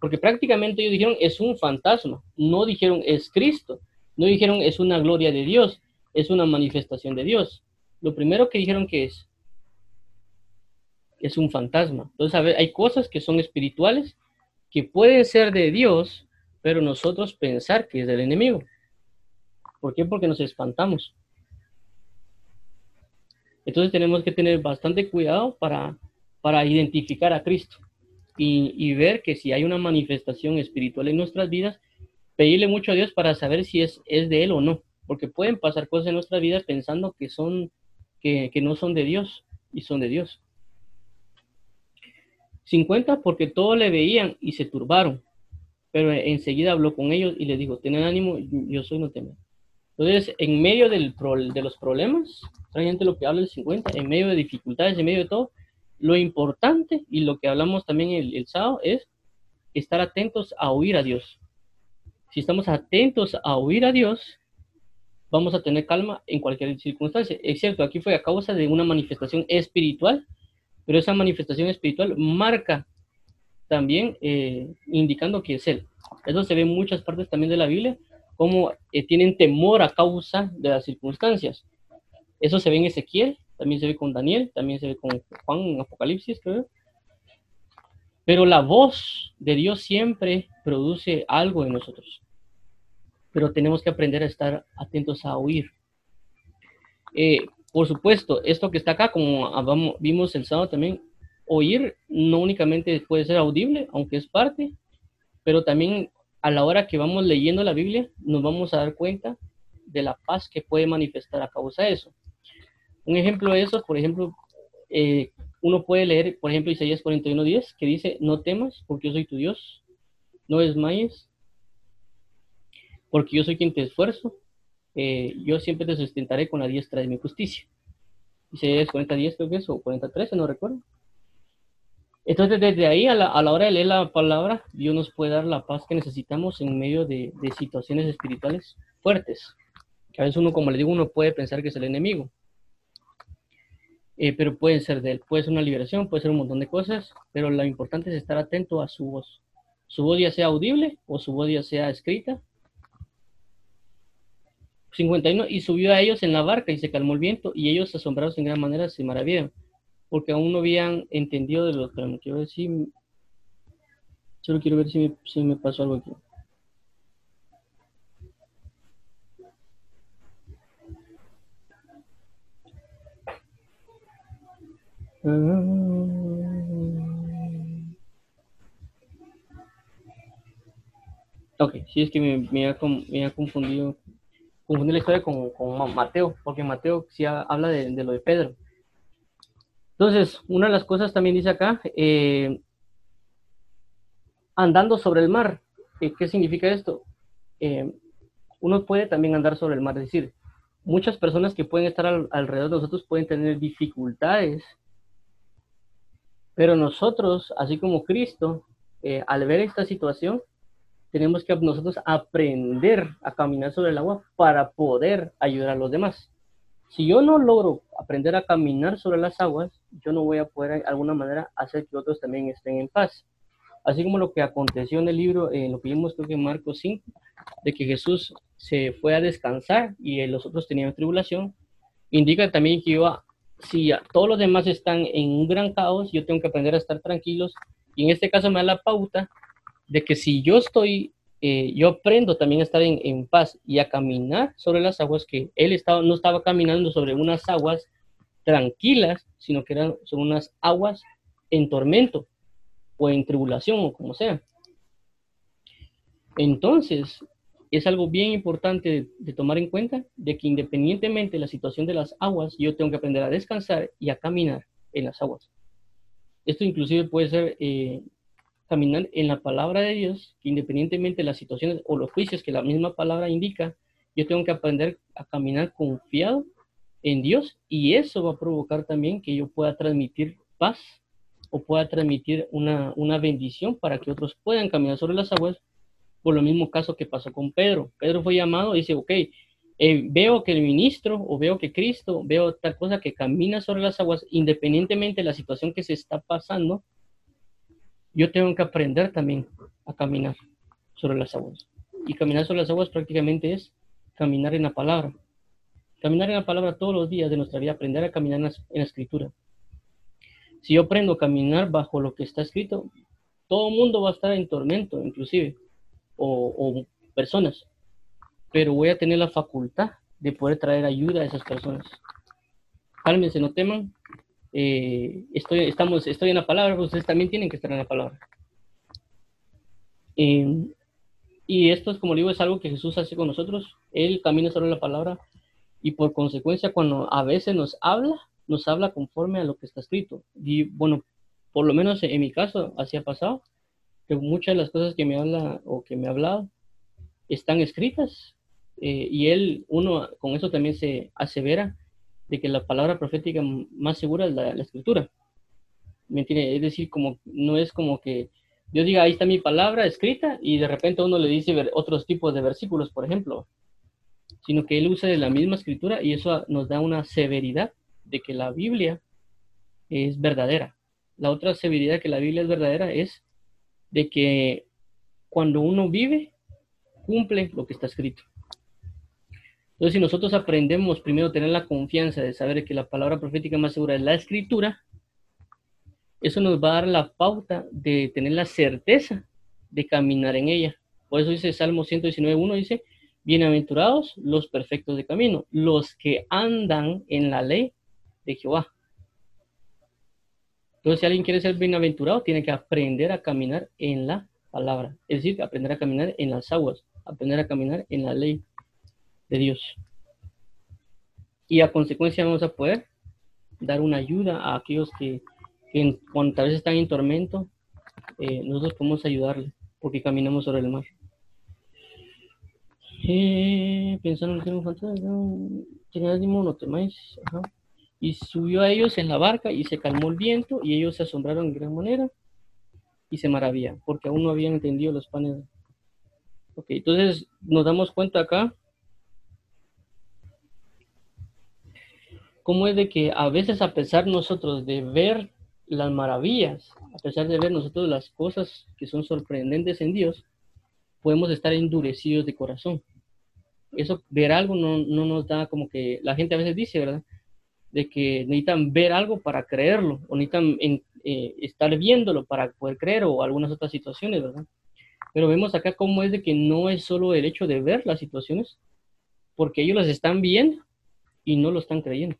Porque prácticamente ellos dijeron es un fantasma, no dijeron es Cristo, no dijeron es una gloria de Dios, es una manifestación de Dios. Lo primero que dijeron que es, es un fantasma. Entonces, hay cosas que son espirituales, que pueden ser de Dios, pero nosotros pensar que es del enemigo. ¿Por qué? Porque nos espantamos. Entonces tenemos que tener bastante cuidado para, para identificar a Cristo y, y, ver que si hay una manifestación espiritual en nuestras vidas, pedirle mucho a Dios para saber si es, es de Él o no porque pueden pasar cosas en nuestra vida pensando que son, que, no son de Dios y son de Dios. 50 porque todos le veían y se turbaron, pero enseguida habló con ellos y les dijo, tened ánimo, yo soy, no temer. Entonces, en medio del de los problemas, realmente lo que habla el 50, en medio de dificultades, en medio de todo, lo importante y lo que hablamos también el, el sábado es estar atentos a oír a Dios. Si estamos atentos a oír a Dios, vamos a tener calma en cualquier circunstancia. Es cierto, aquí fue a causa de una manifestación espiritual, pero esa manifestación espiritual marca también eh, indicando que es Él. Eso se ve en muchas partes también de la Biblia, como eh, tienen temor a causa de las circunstancias. Eso se ve en Ezequiel, también se ve con Daniel, también se ve con Juan en Apocalipsis, creo. Pero la voz de Dios siempre produce algo en nosotros pero tenemos que aprender a estar atentos a oír. Eh, por supuesto, esto que está acá, como vimos el sábado también, oír no únicamente puede ser audible, aunque es parte, pero también a la hora que vamos leyendo la Biblia nos vamos a dar cuenta de la paz que puede manifestar a causa de eso. Un ejemplo de eso, por ejemplo, eh, uno puede leer, por ejemplo, Isaías 41.10, que dice, no temas porque yo soy tu Dios, no desmayes porque yo soy quien te esfuerzo, eh, yo siempre te sustentaré con la diestra de mi justicia. Dice es 40-10 creo que es, o 40-13, no recuerdo. Entonces, desde ahí, a la, a la, hora de leer la palabra, Dios nos puede dar la paz que necesitamos en medio de, de situaciones espirituales fuertes. Que a veces uno, como le digo, uno puede pensar que es el enemigo. Eh, pero puede ser de él, puede ser una liberación, puede ser un montón de cosas, pero lo importante es estar atento a su voz. Su voz ya sea audible o su voz ya sea escrita, 51, y subió a ellos en la barca y se calmó el viento, y ellos asombrados en gran manera se maravillaron, porque aún no habían entendido de lo que me quiero decir. Solo quiero ver si me, si me pasó algo aquí. Ok, sí es que me, me, ha, me ha confundido confundir la historia con, con, Mateo, porque Mateo sí habla de, de, lo de Pedro. Entonces, una de las cosas también dice acá, eh, andando sobre el mar. Eh, ¿Qué significa esto? Eh, uno puede también andar sobre el mar, es decir, muchas personas que pueden estar alrededor de nosotros pueden tener dificultades, pero nosotros, así como Cristo, al ver esta situación, tenemos que nosotros aprender a caminar sobre el agua para poder ayudar a los demás. Si yo no logro aprender a caminar sobre las aguas, yo no voy a poder de alguna manera hacer que otros también estén en paz. Así como lo que aconteció en el libro, en lo que vimos creo que en Marcos 5, de que Jesús se fue a descansar y los otros tenían tribulación, indica también que yo, si todos los demás están en un gran caos, yo tengo que aprender a estar tranquilos. Y en este caso me da la pauta de que si yo estoy, eh, yo aprendo también a estar en, en, paz y a caminar sobre las aguas, que él estaba, no estaba caminando sobre unas aguas tranquilas, sino que eran son unas aguas en tormento o en tribulación o como sea. Entonces, es algo bien importante de, tomar en cuenta de que independientemente de la situación de las aguas, yo tengo que aprender a descansar y a caminar en las aguas. Esto inclusive puede ser eh, en la palabra de Dios, independientemente de las situaciones o los juicios que la misma palabra indica, yo tengo que aprender a caminar confiado en Dios y eso va a provocar también que yo pueda transmitir paz o pueda transmitir una, una bendición para que otros puedan caminar sobre las aguas por lo mismo caso que pasó con Pedro. Pedro fue llamado y dice, ok, eh, veo que el ministro o veo que Cristo, veo tal cosa que camina sobre las aguas, independientemente de la situación que se está pasando, yo tengo que aprender también a caminar sobre las aguas. Y caminar sobre las aguas prácticamente es caminar en la palabra. Caminar en la palabra todos los días de nuestra vida, aprender a caminar en la, escritura. Si yo aprendo a caminar bajo lo que está escrito, todo el mundo va a estar en tormento, inclusive o, personas, pero voy a tener la facultad de poder traer ayuda a esas personas. Cálmense, no teman. Eh, estoy, estamos, estoy en la palabra, ustedes también tienen que estar en la palabra. Em, y esto es, como digo, es algo que Jesús hace con nosotros. Él camina sobre la palabra y por consecuencia cuando a veces nos habla, nos habla conforme a lo que está escrito. Y bueno, por lo menos en mi caso, así ha pasado que muchas de las cosas que me habla o que me ha hablado están escritas eh, y él, uno con eso también se asevera de que la palabra profética más segura es la, escritura. ¿Me entiende? Es decir, como, no es como que Dios diga, ahí está mi palabra escrita y de repente uno le dice otros tipos de versículos, por ejemplo, sino que él usa de la misma escritura y eso nos da una severidad de que la Biblia es verdadera. La otra severidad que la Biblia es verdadera es de que cuando uno vive, cumple lo que está escrito. Entonces, si nosotros aprendemos primero a tener la confianza de saber que la palabra profética más segura es la escritura, eso nos va a dar la pauta de tener la certeza de caminar en ella. Por eso dice Salmo 119.1, dice, bienaventurados los perfectos de camino, los que andan en la ley de Jehová. Entonces, si alguien quiere ser bienaventurado, tiene que aprender a caminar en la palabra. Es decir, aprender a caminar en las aguas, aprender a caminar en la ley de Dios. Y a consecuencia vamos a poder dar una ayuda a aquellos que, que cuando tal vez están en tormento, eh, nosotros podemos ayudarle porque caminamos sobre el mar. Eh, pensando en que no falta, no temáis. Ajá y subió a ellos en la barca y se calmó el viento y ellos se asombraron en gran manera y se maravillan porque aún no habían entendido los panes. Ok, entonces nos damos cuenta acá cómo es de que a veces a pesar nosotros de ver las maravillas, a pesar de ver nosotros las cosas que son sorprendentes en Dios, podemos estar endurecidos de corazón. Eso, ver algo no, no nos da como que la gente a veces dice, ¿verdad? de que necesitan ver algo para creerlo, o necesitan eh, estar viéndolo para poder creer, o algunas otras situaciones, ¿verdad? Pero vemos acá cómo es de que no es solo el hecho de ver las situaciones, porque ellos las están viendo y no lo están creyendo.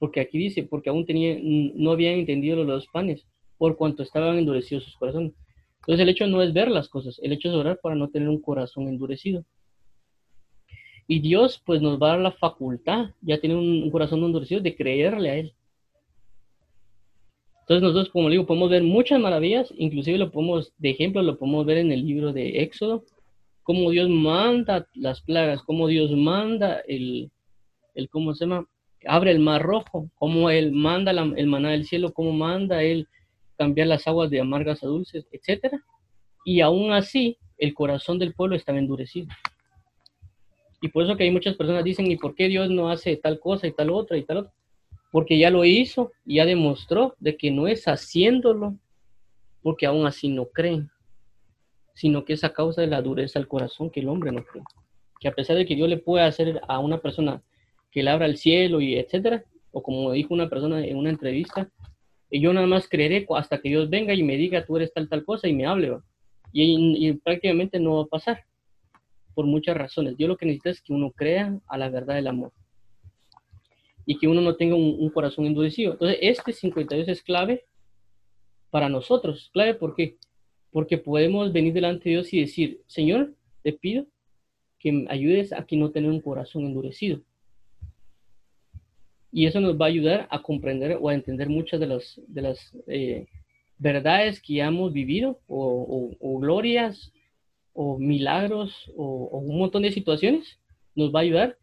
Porque aquí dice, porque aún tenían, no habían entendido los panes, por cuanto estaban endurecidos sus corazones. Entonces el hecho no es ver las cosas, el hecho es orar para no tener un corazón endurecido. Y Dios pues nos va a dar la facultad, ya tiene un, corazón endurecido, de creerle a Él. Entonces nosotros, como digo, podemos ver muchas maravillas, inclusive lo podemos, de ejemplo, lo podemos ver en el libro de Éxodo, cómo Dios manda las plagas, cómo Dios manda el, el ¿cómo se llama? Abre el mar rojo, cómo Él manda el maná del cielo, cómo manda Él cambiar las aguas de amargas a dulces, etcétera. Y aún así, el corazón del pueblo estaba endurecido. Y por eso que hay muchas personas dicen, ¿y por qué Dios no hace tal cosa y tal otra y tal otra? porque ya lo hizo y ya demostró de que no es haciéndolo, porque aún así no creen, sino que es a causa de la dureza del corazón que el hombre no cree. Que a pesar de que Dios le puede hacer a una persona que le abra el cielo y etcétera, o como dijo una persona en una entrevista, yo nada más creeré hasta que Dios venga y me diga tú eres tal tal cosa y me hable, y, prácticamente no va a pasar por muchas razones. Dios lo que necesita es que uno crea a la verdad del amor y que uno no tenga un, corazón endurecido. Entonces, este 52 es clave para nosotros. Clave. Porque podemos venir delante de Dios y decir, Señor, te pido que me ayudes a que no tener un corazón endurecido. Y eso nos va a ayudar a comprender o a entender muchas de las, de las eh, verdades que hemos vivido o, glorias o milagros o, o un montón de situaciones. Nos va a ayudar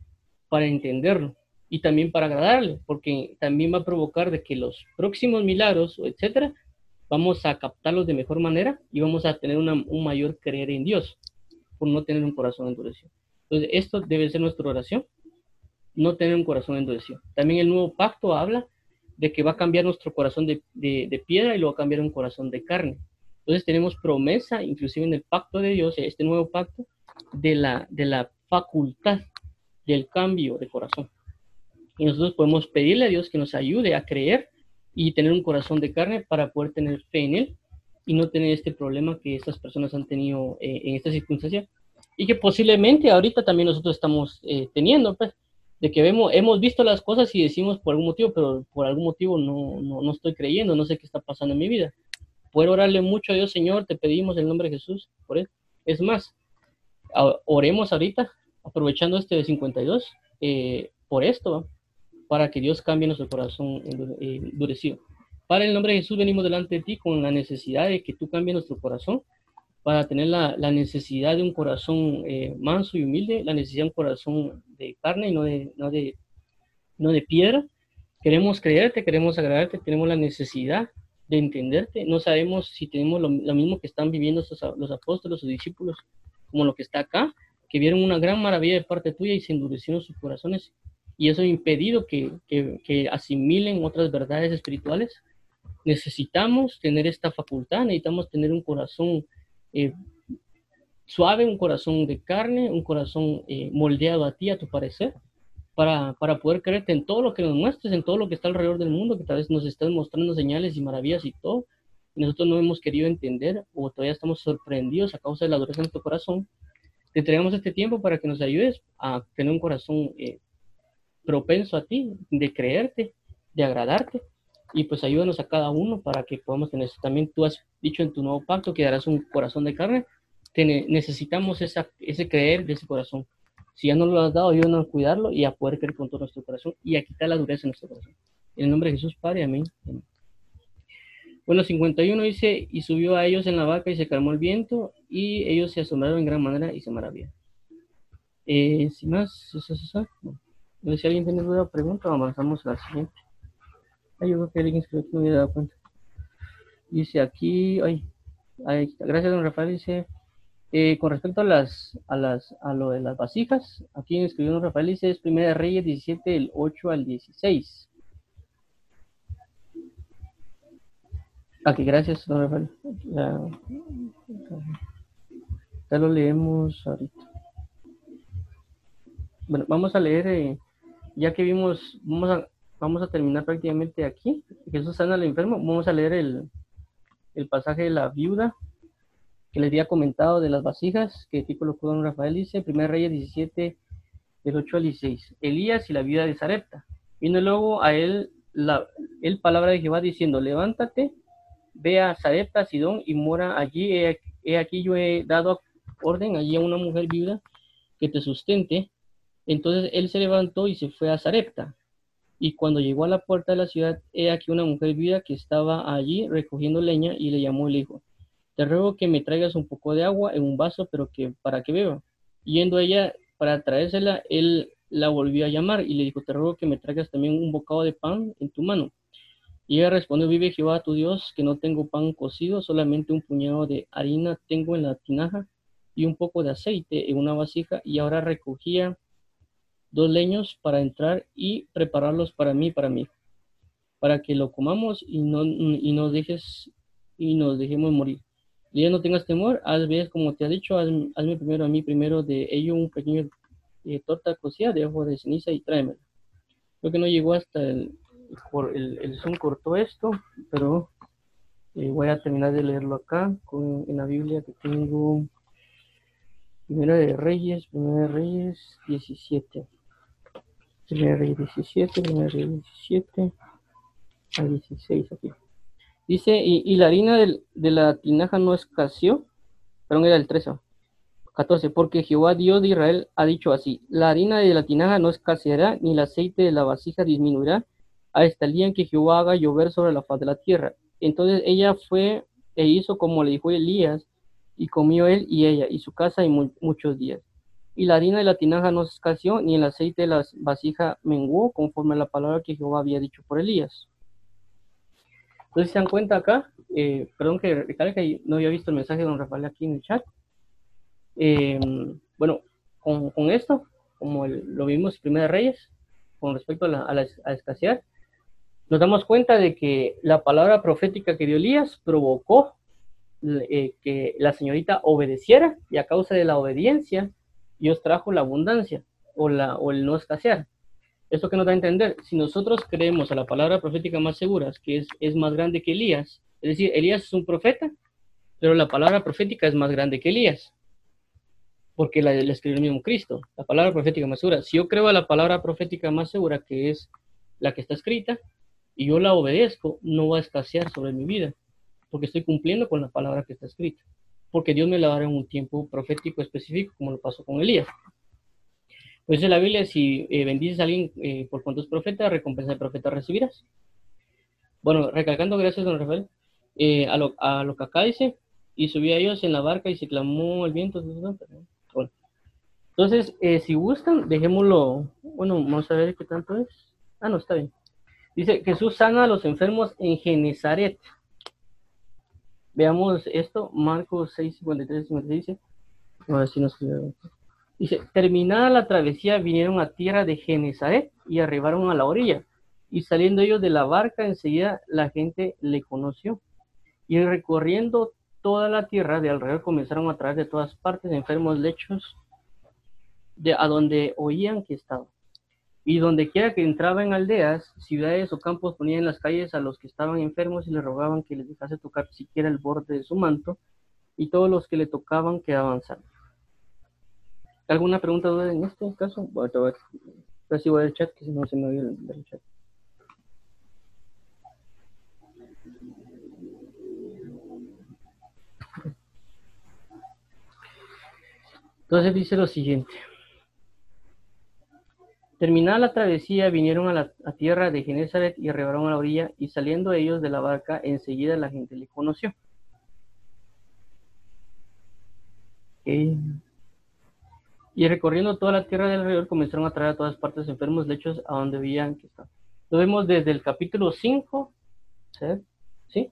para entenderlo y también para agradarle, porque también va a provocar de que los próximos milagros, etcétera, vamos a captarlos de mejor manera y vamos a tener un mayor creer en Dios por no tener un corazón endurecido. Entonces, esto debe ser nuestra oración, no tener un corazón endurecido. También el nuevo pacto habla de que va a cambiar nuestro corazón de, piedra y lo va a cambiar un corazón de carne. Entonces tenemos promesa, inclusive en el pacto de Dios, este nuevo pacto, de la, de la facultad del cambio de corazón. Y nosotros podemos pedirle a Dios que nos ayude a creer y tener un corazón de carne para poder tener fe en Él y no tener este problema que estas personas han tenido eh, en esta circunstancia y que posiblemente ahorita también nosotros estamos eh, teniendo, pues, de que vemos, hemos visto las cosas y decimos por algún motivo, pero por algún motivo no, no, no estoy creyendo, no sé qué está pasando en mi vida. Poder orarle mucho a Dios, Señor, te pedimos el nombre de Jesús, por él. Es más, oremos ahorita, aprovechando este de 52, eh, por esto, para que Dios cambie nuestro corazón endurecido. Para el nombre de Jesús venimos delante de ti con la necesidad de que tú cambies nuestro corazón, para tener la, necesidad de un corazón eh, manso y humilde, la necesidad de un corazón de carne y no de, no de, no de piedra. Queremos creerte, queremos agradarte, tenemos la necesidad de entenderte. No sabemos si tenemos lo, mismo que están viviendo los apóstoles o discípulos, como lo que está acá, que vieron una gran maravilla de parte tuya y se endurecieron sus corazones y eso ha impedido que, que, asimilen otras verdades espirituales. Necesitamos tener esta facultad, necesitamos tener un corazón eh, suave, un corazón de carne, un corazón eh, moldeado a ti, a tu parecer, para, para, poder creerte en todo lo que nos muestres, en todo lo que está alrededor del mundo, que tal vez nos estás mostrando señales y maravillas y todo. Y nosotros no hemos querido entender o todavía estamos sorprendidos a causa de la dureza de nuestro corazón. Te entregamos este tiempo para que nos ayudes a tener un corazón eh, propenso a ti, de creerte, de agradarte. Y pues ayúdanos a cada uno para que podamos tener eso. También tú has dicho en tu nuevo pacto que darás un corazón de carne. necesitamos esa, ese creer de ese corazón. Si ya no lo has dado, ayúdanos a cuidarlo y a poder creer con todo nuestro corazón y a quitar la dureza en nuestro corazón. En el nombre de Jesús, Padre, amén. Bueno, 51 dice, y subió a ellos en la vaca y se calmó el viento, y ellos se asombraron en gran manera y se maravillaron. Eh, sin más, eso, eso, si alguien tiene duda o pregunta, avanzamos a la siguiente. Yo creo que alguien se me había dado cuenta. Dice aquí, ay, ay gracias don Rafael, dice, eh, con respecto a las, a las, a lo de las vasijas, aquí escribió don Rafael, dice, es Primera Reyes 17, del 8 al 16. Aquí, gracias don Rafael. Ya, ya lo leemos ahorita. Bueno, vamos a leer eh, ya que vimos, vamos a, vamos a terminar prácticamente aquí. Jesús sana al enfermo. Vamos a leer el, el pasaje de la viuda que les había comentado de las vasijas, que aquí colocó don Rafael, dice, 1 Reyes 17, del 8 al 16. Elías y la viuda de Zarepta. Vino luego a él la el palabra de Jehová diciendo, levántate, ve a Zarepta, Sidón, y mora allí. He, aquí yo he dado orden allí a una mujer viuda que te sustente entonces él se levantó y se fue a Zarepta. Y cuando llegó a la puerta de la ciudad, he aquí una mujer viuda que estaba allí recogiendo leña y le llamó y le dijo, te ruego que me traigas un poco de agua en un vaso, pero que para que beba. Yendo ella para traérsela, él la volvió a llamar y le dijo, te ruego que me traigas también un bocado de pan en tu mano. Y ella respondió, vive Jehová tu Dios, que no tengo pan cocido, solamente un puñado de harina tengo en la tinaja y un poco de aceite en una vasija, y ahora recogía dos leños para entrar y prepararlos para mí para mí. para que lo comamos y no y nos dejes y nos dejemos morir. Ya no tengas temor, haz ves como te ha dicho, hazme, primero a mí primero de ello un pequeño eh, torta cocida de ojo de ceniza y tráemela. Creo que no llegó hasta el, el, el Zoom cortó esto, pero eh, voy a terminar de leerlo acá con, en la Biblia que tengo Primera de Reyes, Primera de Reyes 17. Primera de Reyes 17, Primera de Reyes 17 a 16 aquí. Dice, y, la harina de la tinaja no escaseó, perdón, era el 13, 14, porque Jehová Dios de Israel ha dicho así, la harina de la tinaja no escaseará, ni el aceite de la vasija disminuirá, hasta el día en que Jehová haga llover sobre la faz de la tierra. Entonces ella fue e hizo como le dijo Elías, y comió él y ella, y su casa y muchos días. Y la harina de la tinaja no escaseó, ni el aceite de la vasija menguó, conforme a la palabra que Jehová había dicho por Elías. Entonces, se dan cuenta acá, eh, perdón que recargue que no había visto el mensaje de don Rafael aquí en el chat. Eh, bueno, con, esto, como lo vimos en Primera Reyes, con respecto a, la, escasear, nos damos cuenta de que la palabra profética que dio Elías provocó eh, que la señorita obedeciera y a causa de la obediencia Dios trajo la abundancia o, la, o el no escasear. Esto que nos da a entender, si nosotros creemos a la palabra profética más segura, que es, más grande que Elías, es decir, Elías es un profeta, pero la palabra profética es más grande que Elías, porque la, escribió el mismo Cristo, la palabra profética más segura. Si yo creo a la palabra profética más segura, que es la que está escrita, y yo la obedezco, no va a escasear sobre mi vida, porque estoy cumpliendo con la palabra que está escrita, porque Dios me la dará en un tiempo profético específico, como lo pasó con Elías. Pues en la Biblia, si eh, bendices a alguien eh, por cuanto es profeta, recompensa de profeta recibirás. Bueno, recalcando, gracias, don Rafael, eh, a, lo, a lo que acá dice, y subía ellos en la barca y se clamó el viento. Bueno, entonces, si gustan, dejémoslo, bueno, vamos a ver qué tanto es. Ah, no, está bien. Dice, Jesús sana a los enfermos en Genezaret. Veamos esto, Marcos 6, 53, 56. A ver si nos Dice, terminada la travesía, vinieron a tierra de Genezaret y arribaron a la orilla. Y saliendo ellos de la barca, enseguida la gente le conoció. Y recorriendo toda la tierra de alrededor comenzaron a traer de todas partes enfermos lechos de a donde oían que estaba. Y donde quiera que entraba en aldeas, ciudades o campos, ponían en las calles a los que estaban enfermos y les rogaban que les dejase tocar siquiera el borde de su manto, y todos los que le tocaban quedaban sanos. ¿Alguna pregunta duda en este caso? Voy a recibo el chat, que si no se me oye el, chat. Entonces dice lo siguiente. Terminada la travesía, vinieron a la tierra de Genezaret y arribaron a la orilla, y saliendo ellos de la barca, enseguida la gente le conoció. Y recorriendo toda la tierra del alrededor comenzaron a traer a todas partes enfermos lechos a donde veían que estaban. Lo vemos desde el capítulo 5, ¿sí?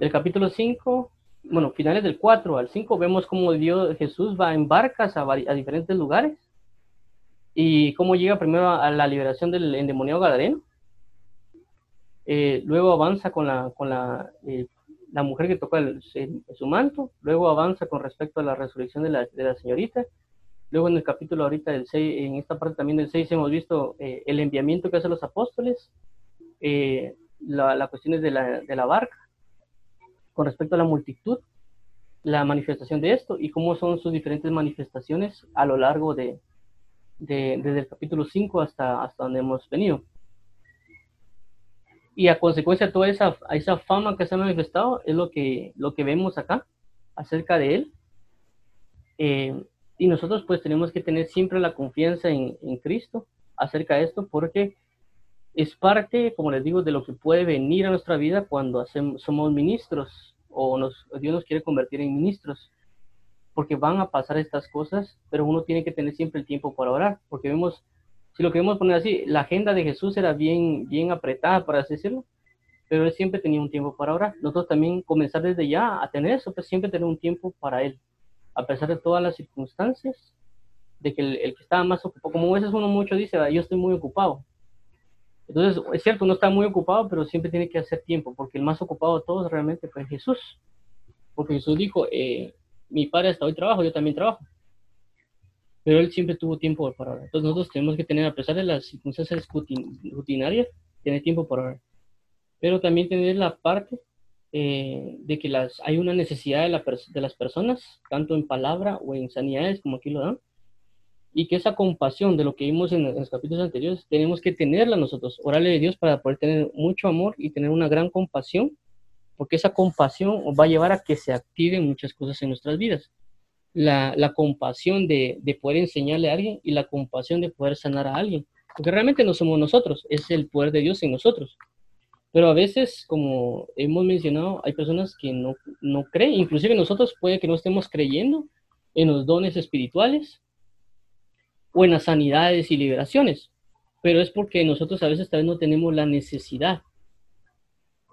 El capítulo 5, bueno, finales del 4 al 5, vemos cómo Dios, Jesús va en barcas a, diferentes lugares y cómo llega primero a, la liberación del endemoniado gadareno. Eh, luego avanza con la, con la, eh, la mujer que tocó su manto, luego avanza con respecto a la resurrección de la, de la señorita, Luego en el capítulo ahorita del 6, en esta parte también del 6 hemos visto eh, el enviamiento que hacen los apóstoles, eh, la, la cuestión de la, de la barca, con respecto a la multitud, la manifestación de esto y cómo son sus diferentes manifestaciones a lo largo de, de desde el capítulo 5 hasta, hasta donde hemos venido. Y a consecuencia de toda esa, esa fama que se ha manifestado es lo que, lo que vemos acá acerca de él. Eh, y nosotros pues tenemos que tener siempre la confianza en, en Cristo acerca de esto porque es parte, como les digo, de lo que puede venir a nuestra vida cuando hacemos, somos ministros o nos, Dios nos quiere convertir en ministros. Porque van a pasar estas cosas, pero uno tiene que tener siempre el tiempo para orar. Porque vemos, si lo queremos poner así, la agenda de Jesús era bien, bien apretada, para así decirlo, pero él siempre tenía un tiempo para orar. Nosotros también comenzar desde ya a tener eso, pues siempre tener un tiempo para él a pesar de todas las circunstancias, de que el, que estaba más ocupado, como a veces uno mucho dice, yo estoy muy ocupado, Entonces, es cierto, uno está muy ocupado, pero siempre tiene que hacer tiempo, porque el más ocupado de todos realmente fue Jesús. Porque Jesús dijo, eh, mi padre hasta hoy trabajo, yo también trabajo. Pero él siempre tuvo tiempo para orar. Entonces nosotros tenemos que tener, a pesar de las circunstancias rutinarias, tener tiempo para orar. Pero también tener la parte eh, de que las, hay una necesidad de, la, de las personas, tanto en palabra o en sanidades, como aquí lo dan, y que esa compasión de lo que vimos en, los capítulos anteriores, tenemos que tenerla nosotros, orarle de Dios para poder tener mucho amor y tener una gran compasión, porque esa compasión va a llevar a que se activen muchas cosas en nuestras vidas. La, la compasión de, de, poder enseñarle a alguien y la compasión de poder sanar a alguien, porque realmente no somos nosotros, es el poder de Dios en nosotros. Pero a veces, como hemos mencionado, hay personas que no, no creen, inclusive nosotros puede que no estemos creyendo en los dones espirituales, o en las sanidades y liberaciones, pero es porque nosotros a veces tal vez no tenemos la necesidad.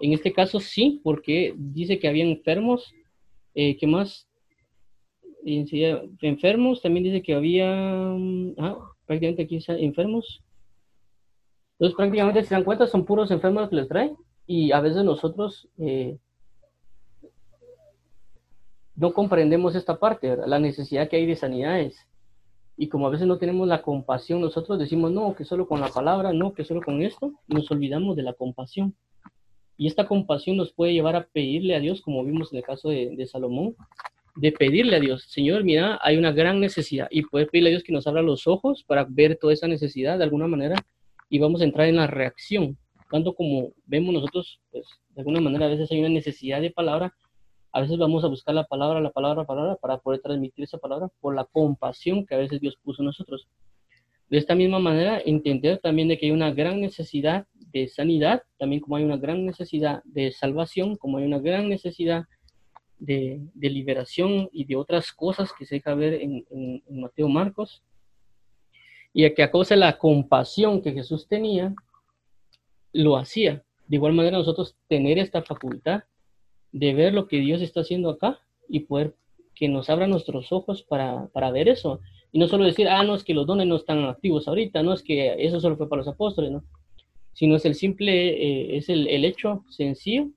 En este caso sí, porque dice que había enfermos, eh, ¿qué más? Enfermos, también dice que había, mm, ah, prácticamente aquí enfermos. Entonces prácticamente, se dan cuenta, son puros enfermos que les trae y a veces nosotros eh, no comprendemos esta parte, la necesidad que hay de sanidades. Y como a veces no tenemos la compasión, nosotros decimos, no, que solo con la palabra, no, que solo con esto, nos olvidamos de la compasión. Y esta compasión nos puede llevar a pedirle a Dios, como vimos en el caso de, Salomón, de pedirle a Dios, Señor, mira, hay una gran necesidad, y poder pedirle a Dios que nos abra los ojos para ver toda esa necesidad de alguna manera, y vamos a entrar en la reacción. Tanto como vemos nosotros, pues de alguna manera a veces hay una necesidad de palabra, a veces vamos a buscar la palabra, la palabra, la palabra para poder transmitir esa palabra por la compasión que a veces Dios puso en nosotros. De esta misma manera, entender también de que hay una gran necesidad de sanidad, también como hay una gran necesidad de salvación, como hay una gran necesidad de, liberación y de otras cosas que se deja ver en, en, Mateo Marcos, y a que a causa de la compasión que Jesús tenía, lo hacía. De igual manera nosotros tener esta facultad de ver lo que Dios está haciendo acá y poder que nos abra nuestros ojos para, para, ver eso. Y no solo decir, ah, no, es que los dones no están activos ahorita, no es que eso solo fue para los apóstoles, ¿no? Sino es el simple, eh, es el, el, hecho sencillo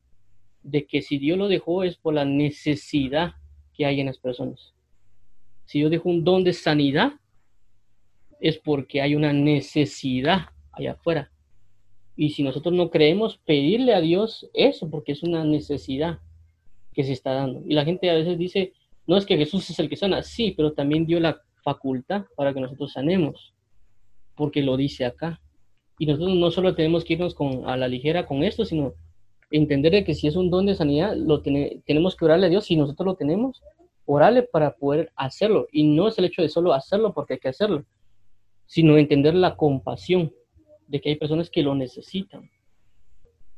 de que si Dios lo dejó es por la necesidad que hay en las personas. Si Dios dejó un don de sanidad, es porque hay una necesidad allá afuera. Y si nosotros no creemos, pedirle a Dios eso, porque es una necesidad que se está dando. Y la gente a veces dice, no es que Jesús es el que sana, sí, pero también dio la facultad para que nosotros sanemos, porque lo dice acá. Y nosotros no solo tenemos que irnos con, a la ligera con esto, sino entender que si es un don de sanidad, lo tenemos que orarle a Dios, si nosotros lo tenemos, orarle para poder hacerlo. Y no es el hecho de solo hacerlo porque hay que hacerlo, sino entender la compasión de que hay personas que lo necesitan.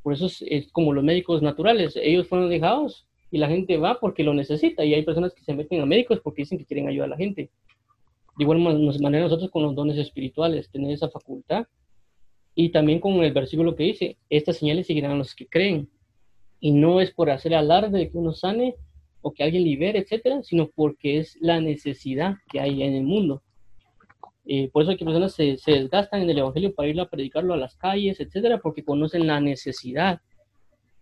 Por eso es, como los médicos naturales, ellos fueron dejados y la gente va porque lo necesita y hay personas que se meten a médicos porque dicen que quieren ayudar a la gente. De igual manera nosotros con los dones espirituales, tener esa facultad y también con el versículo que dice, estas señales seguirán a los que creen. Y no es por hacer alarde de que uno sane o que alguien libere, etcétera, sino porque es la necesidad que hay en el mundo. Eh, por eso hay que personas se, se, desgastan en el Evangelio para ir a predicarlo a las calles, etcétera, porque conocen la necesidad.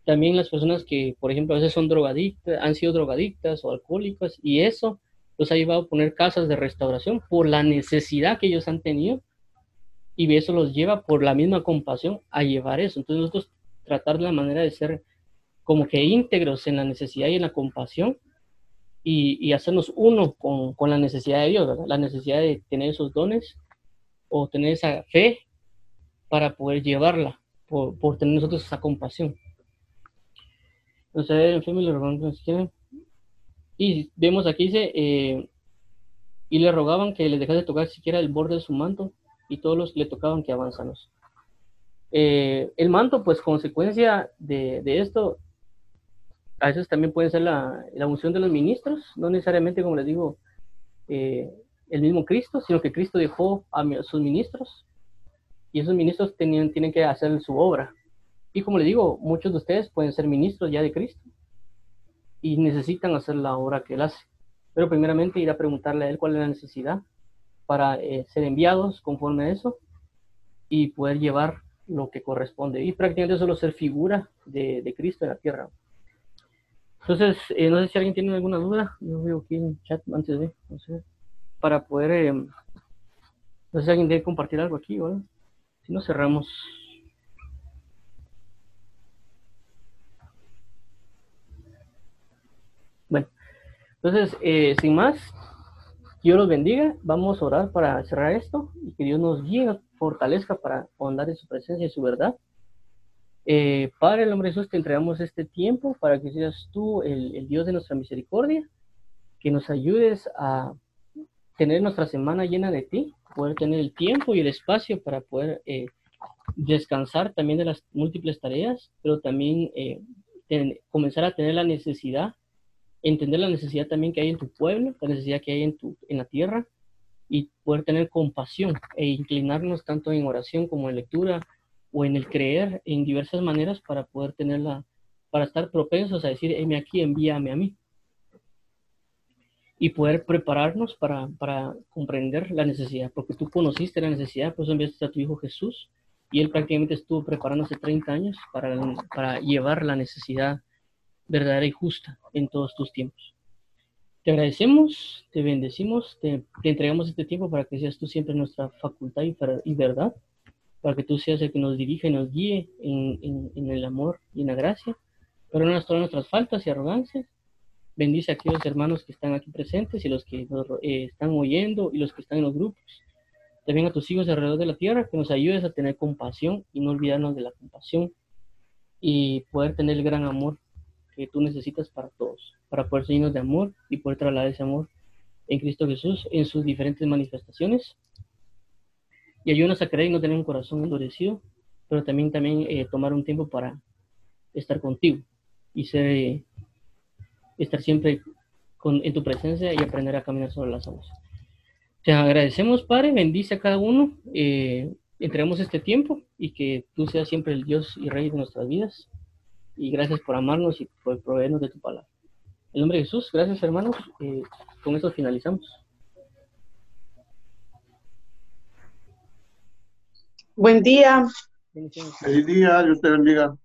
También las personas que, por ejemplo, a veces son drogadictas, han sido drogadictas o alcohólicas, y eso los ha llevado a poner casas de restauración por la necesidad que ellos han tenido, y eso los lleva por la misma compasión a llevar eso. Entonces nosotros tratar de la manera de ser como que íntegros en la necesidad y en la compasión, y, hacernos uno con, con, la necesidad de Dios, la necesidad de tener esos dones o tener esa fe para poder llevarla, por, por tener nosotros esa compasión. Entonces, en y vemos aquí dice, eh, y le rogaban que les dejase tocar siquiera el borde de su manto, y todos los le tocaban que avanzanos. Eh, el manto, pues consecuencia de, de, esto, a veces también puede ser la, la unción de los ministros, no necesariamente, como les digo, eh, el mismo Cristo, sino que Cristo dejó a sus ministros y esos ministros tenían, tienen que hacer su obra. Y como les digo, muchos de ustedes pueden ser ministros ya de Cristo y necesitan hacer la obra que Él hace. Pero primeramente ir a preguntarle a Él cuál es la necesidad para eh, ser enviados conforme a eso y poder llevar lo que corresponde. Y prácticamente solo ser figura de, Cristo en la tierra. Entonces, eh, no sé si alguien tiene alguna duda. Yo veo aquí en chat antes de, no sé, para poder, eh, no sé si alguien debe compartir algo aquí, ¿vale? Si no, cerramos. Bueno, entonces, sin más, Dios los bendiga. Vamos a orar para cerrar esto y que Dios nos guíe, fortalezca para andar en su presencia y su verdad. Eh, Padre, en nombre de Jesús, te entregamos este tiempo para que seas tú el, Dios de nuestra misericordia, que nos ayudes a tener nuestra semana llena de ti, poder tener el tiempo y el espacio para poder eh, descansar también de las múltiples tareas, pero también eh, comenzar a tener la necesidad, entender la necesidad también que hay en tu pueblo, la necesidad que hay en, tu, en la tierra, y poder tener compasión e inclinarnos tanto en oración como en lectura o en el creer en diversas maneras para poder tenerla, para estar propensos a decir, heme aquí, envíame a mí. Y poder prepararnos para, para comprender la necesidad, porque tú conociste la necesidad, pues enviaste a tu Hijo Jesús y él prácticamente estuvo preparándose 30 años para, para llevar la necesidad verdadera y justa en todos tus tiempos. Te agradecemos, te bendecimos, te, entregamos este tiempo para que seas tú siempre nuestra facultad y, verdad, para que tú seas el que nos dirija y nos guíe en, el amor y en la gracia. Perdona todas nuestras faltas y arrogancias. Bendice a aquellos hermanos que están aquí presentes y los que nos eh, están oyendo y los que están en los grupos. También a tus hijos alrededor de la tierra, que nos ayudes a tener compasión y no olvidarnos de la compasión y poder tener el gran amor que tú necesitas para todos, para poder seguirnos de amor y poder trasladar ese amor en Cristo Jesús en sus diferentes manifestaciones. Y ayúdanos a creer y no tener un corazón endurecido, pero también, también eh, tomar un tiempo para estar contigo y ser, eh, estar siempre con, en tu presencia y aprender a caminar sobre las aguas. Te agradecemos, Padre, bendice a cada uno, eh, entregamos este tiempo y que tú seas siempre el Dios y Rey de nuestras vidas y gracias por amarnos y por proveernos de tu palabra. En nombre de Jesús, gracias hermanos. Eh, con eso finalizamos. Buen día. Feliz día, Dios te bendiga.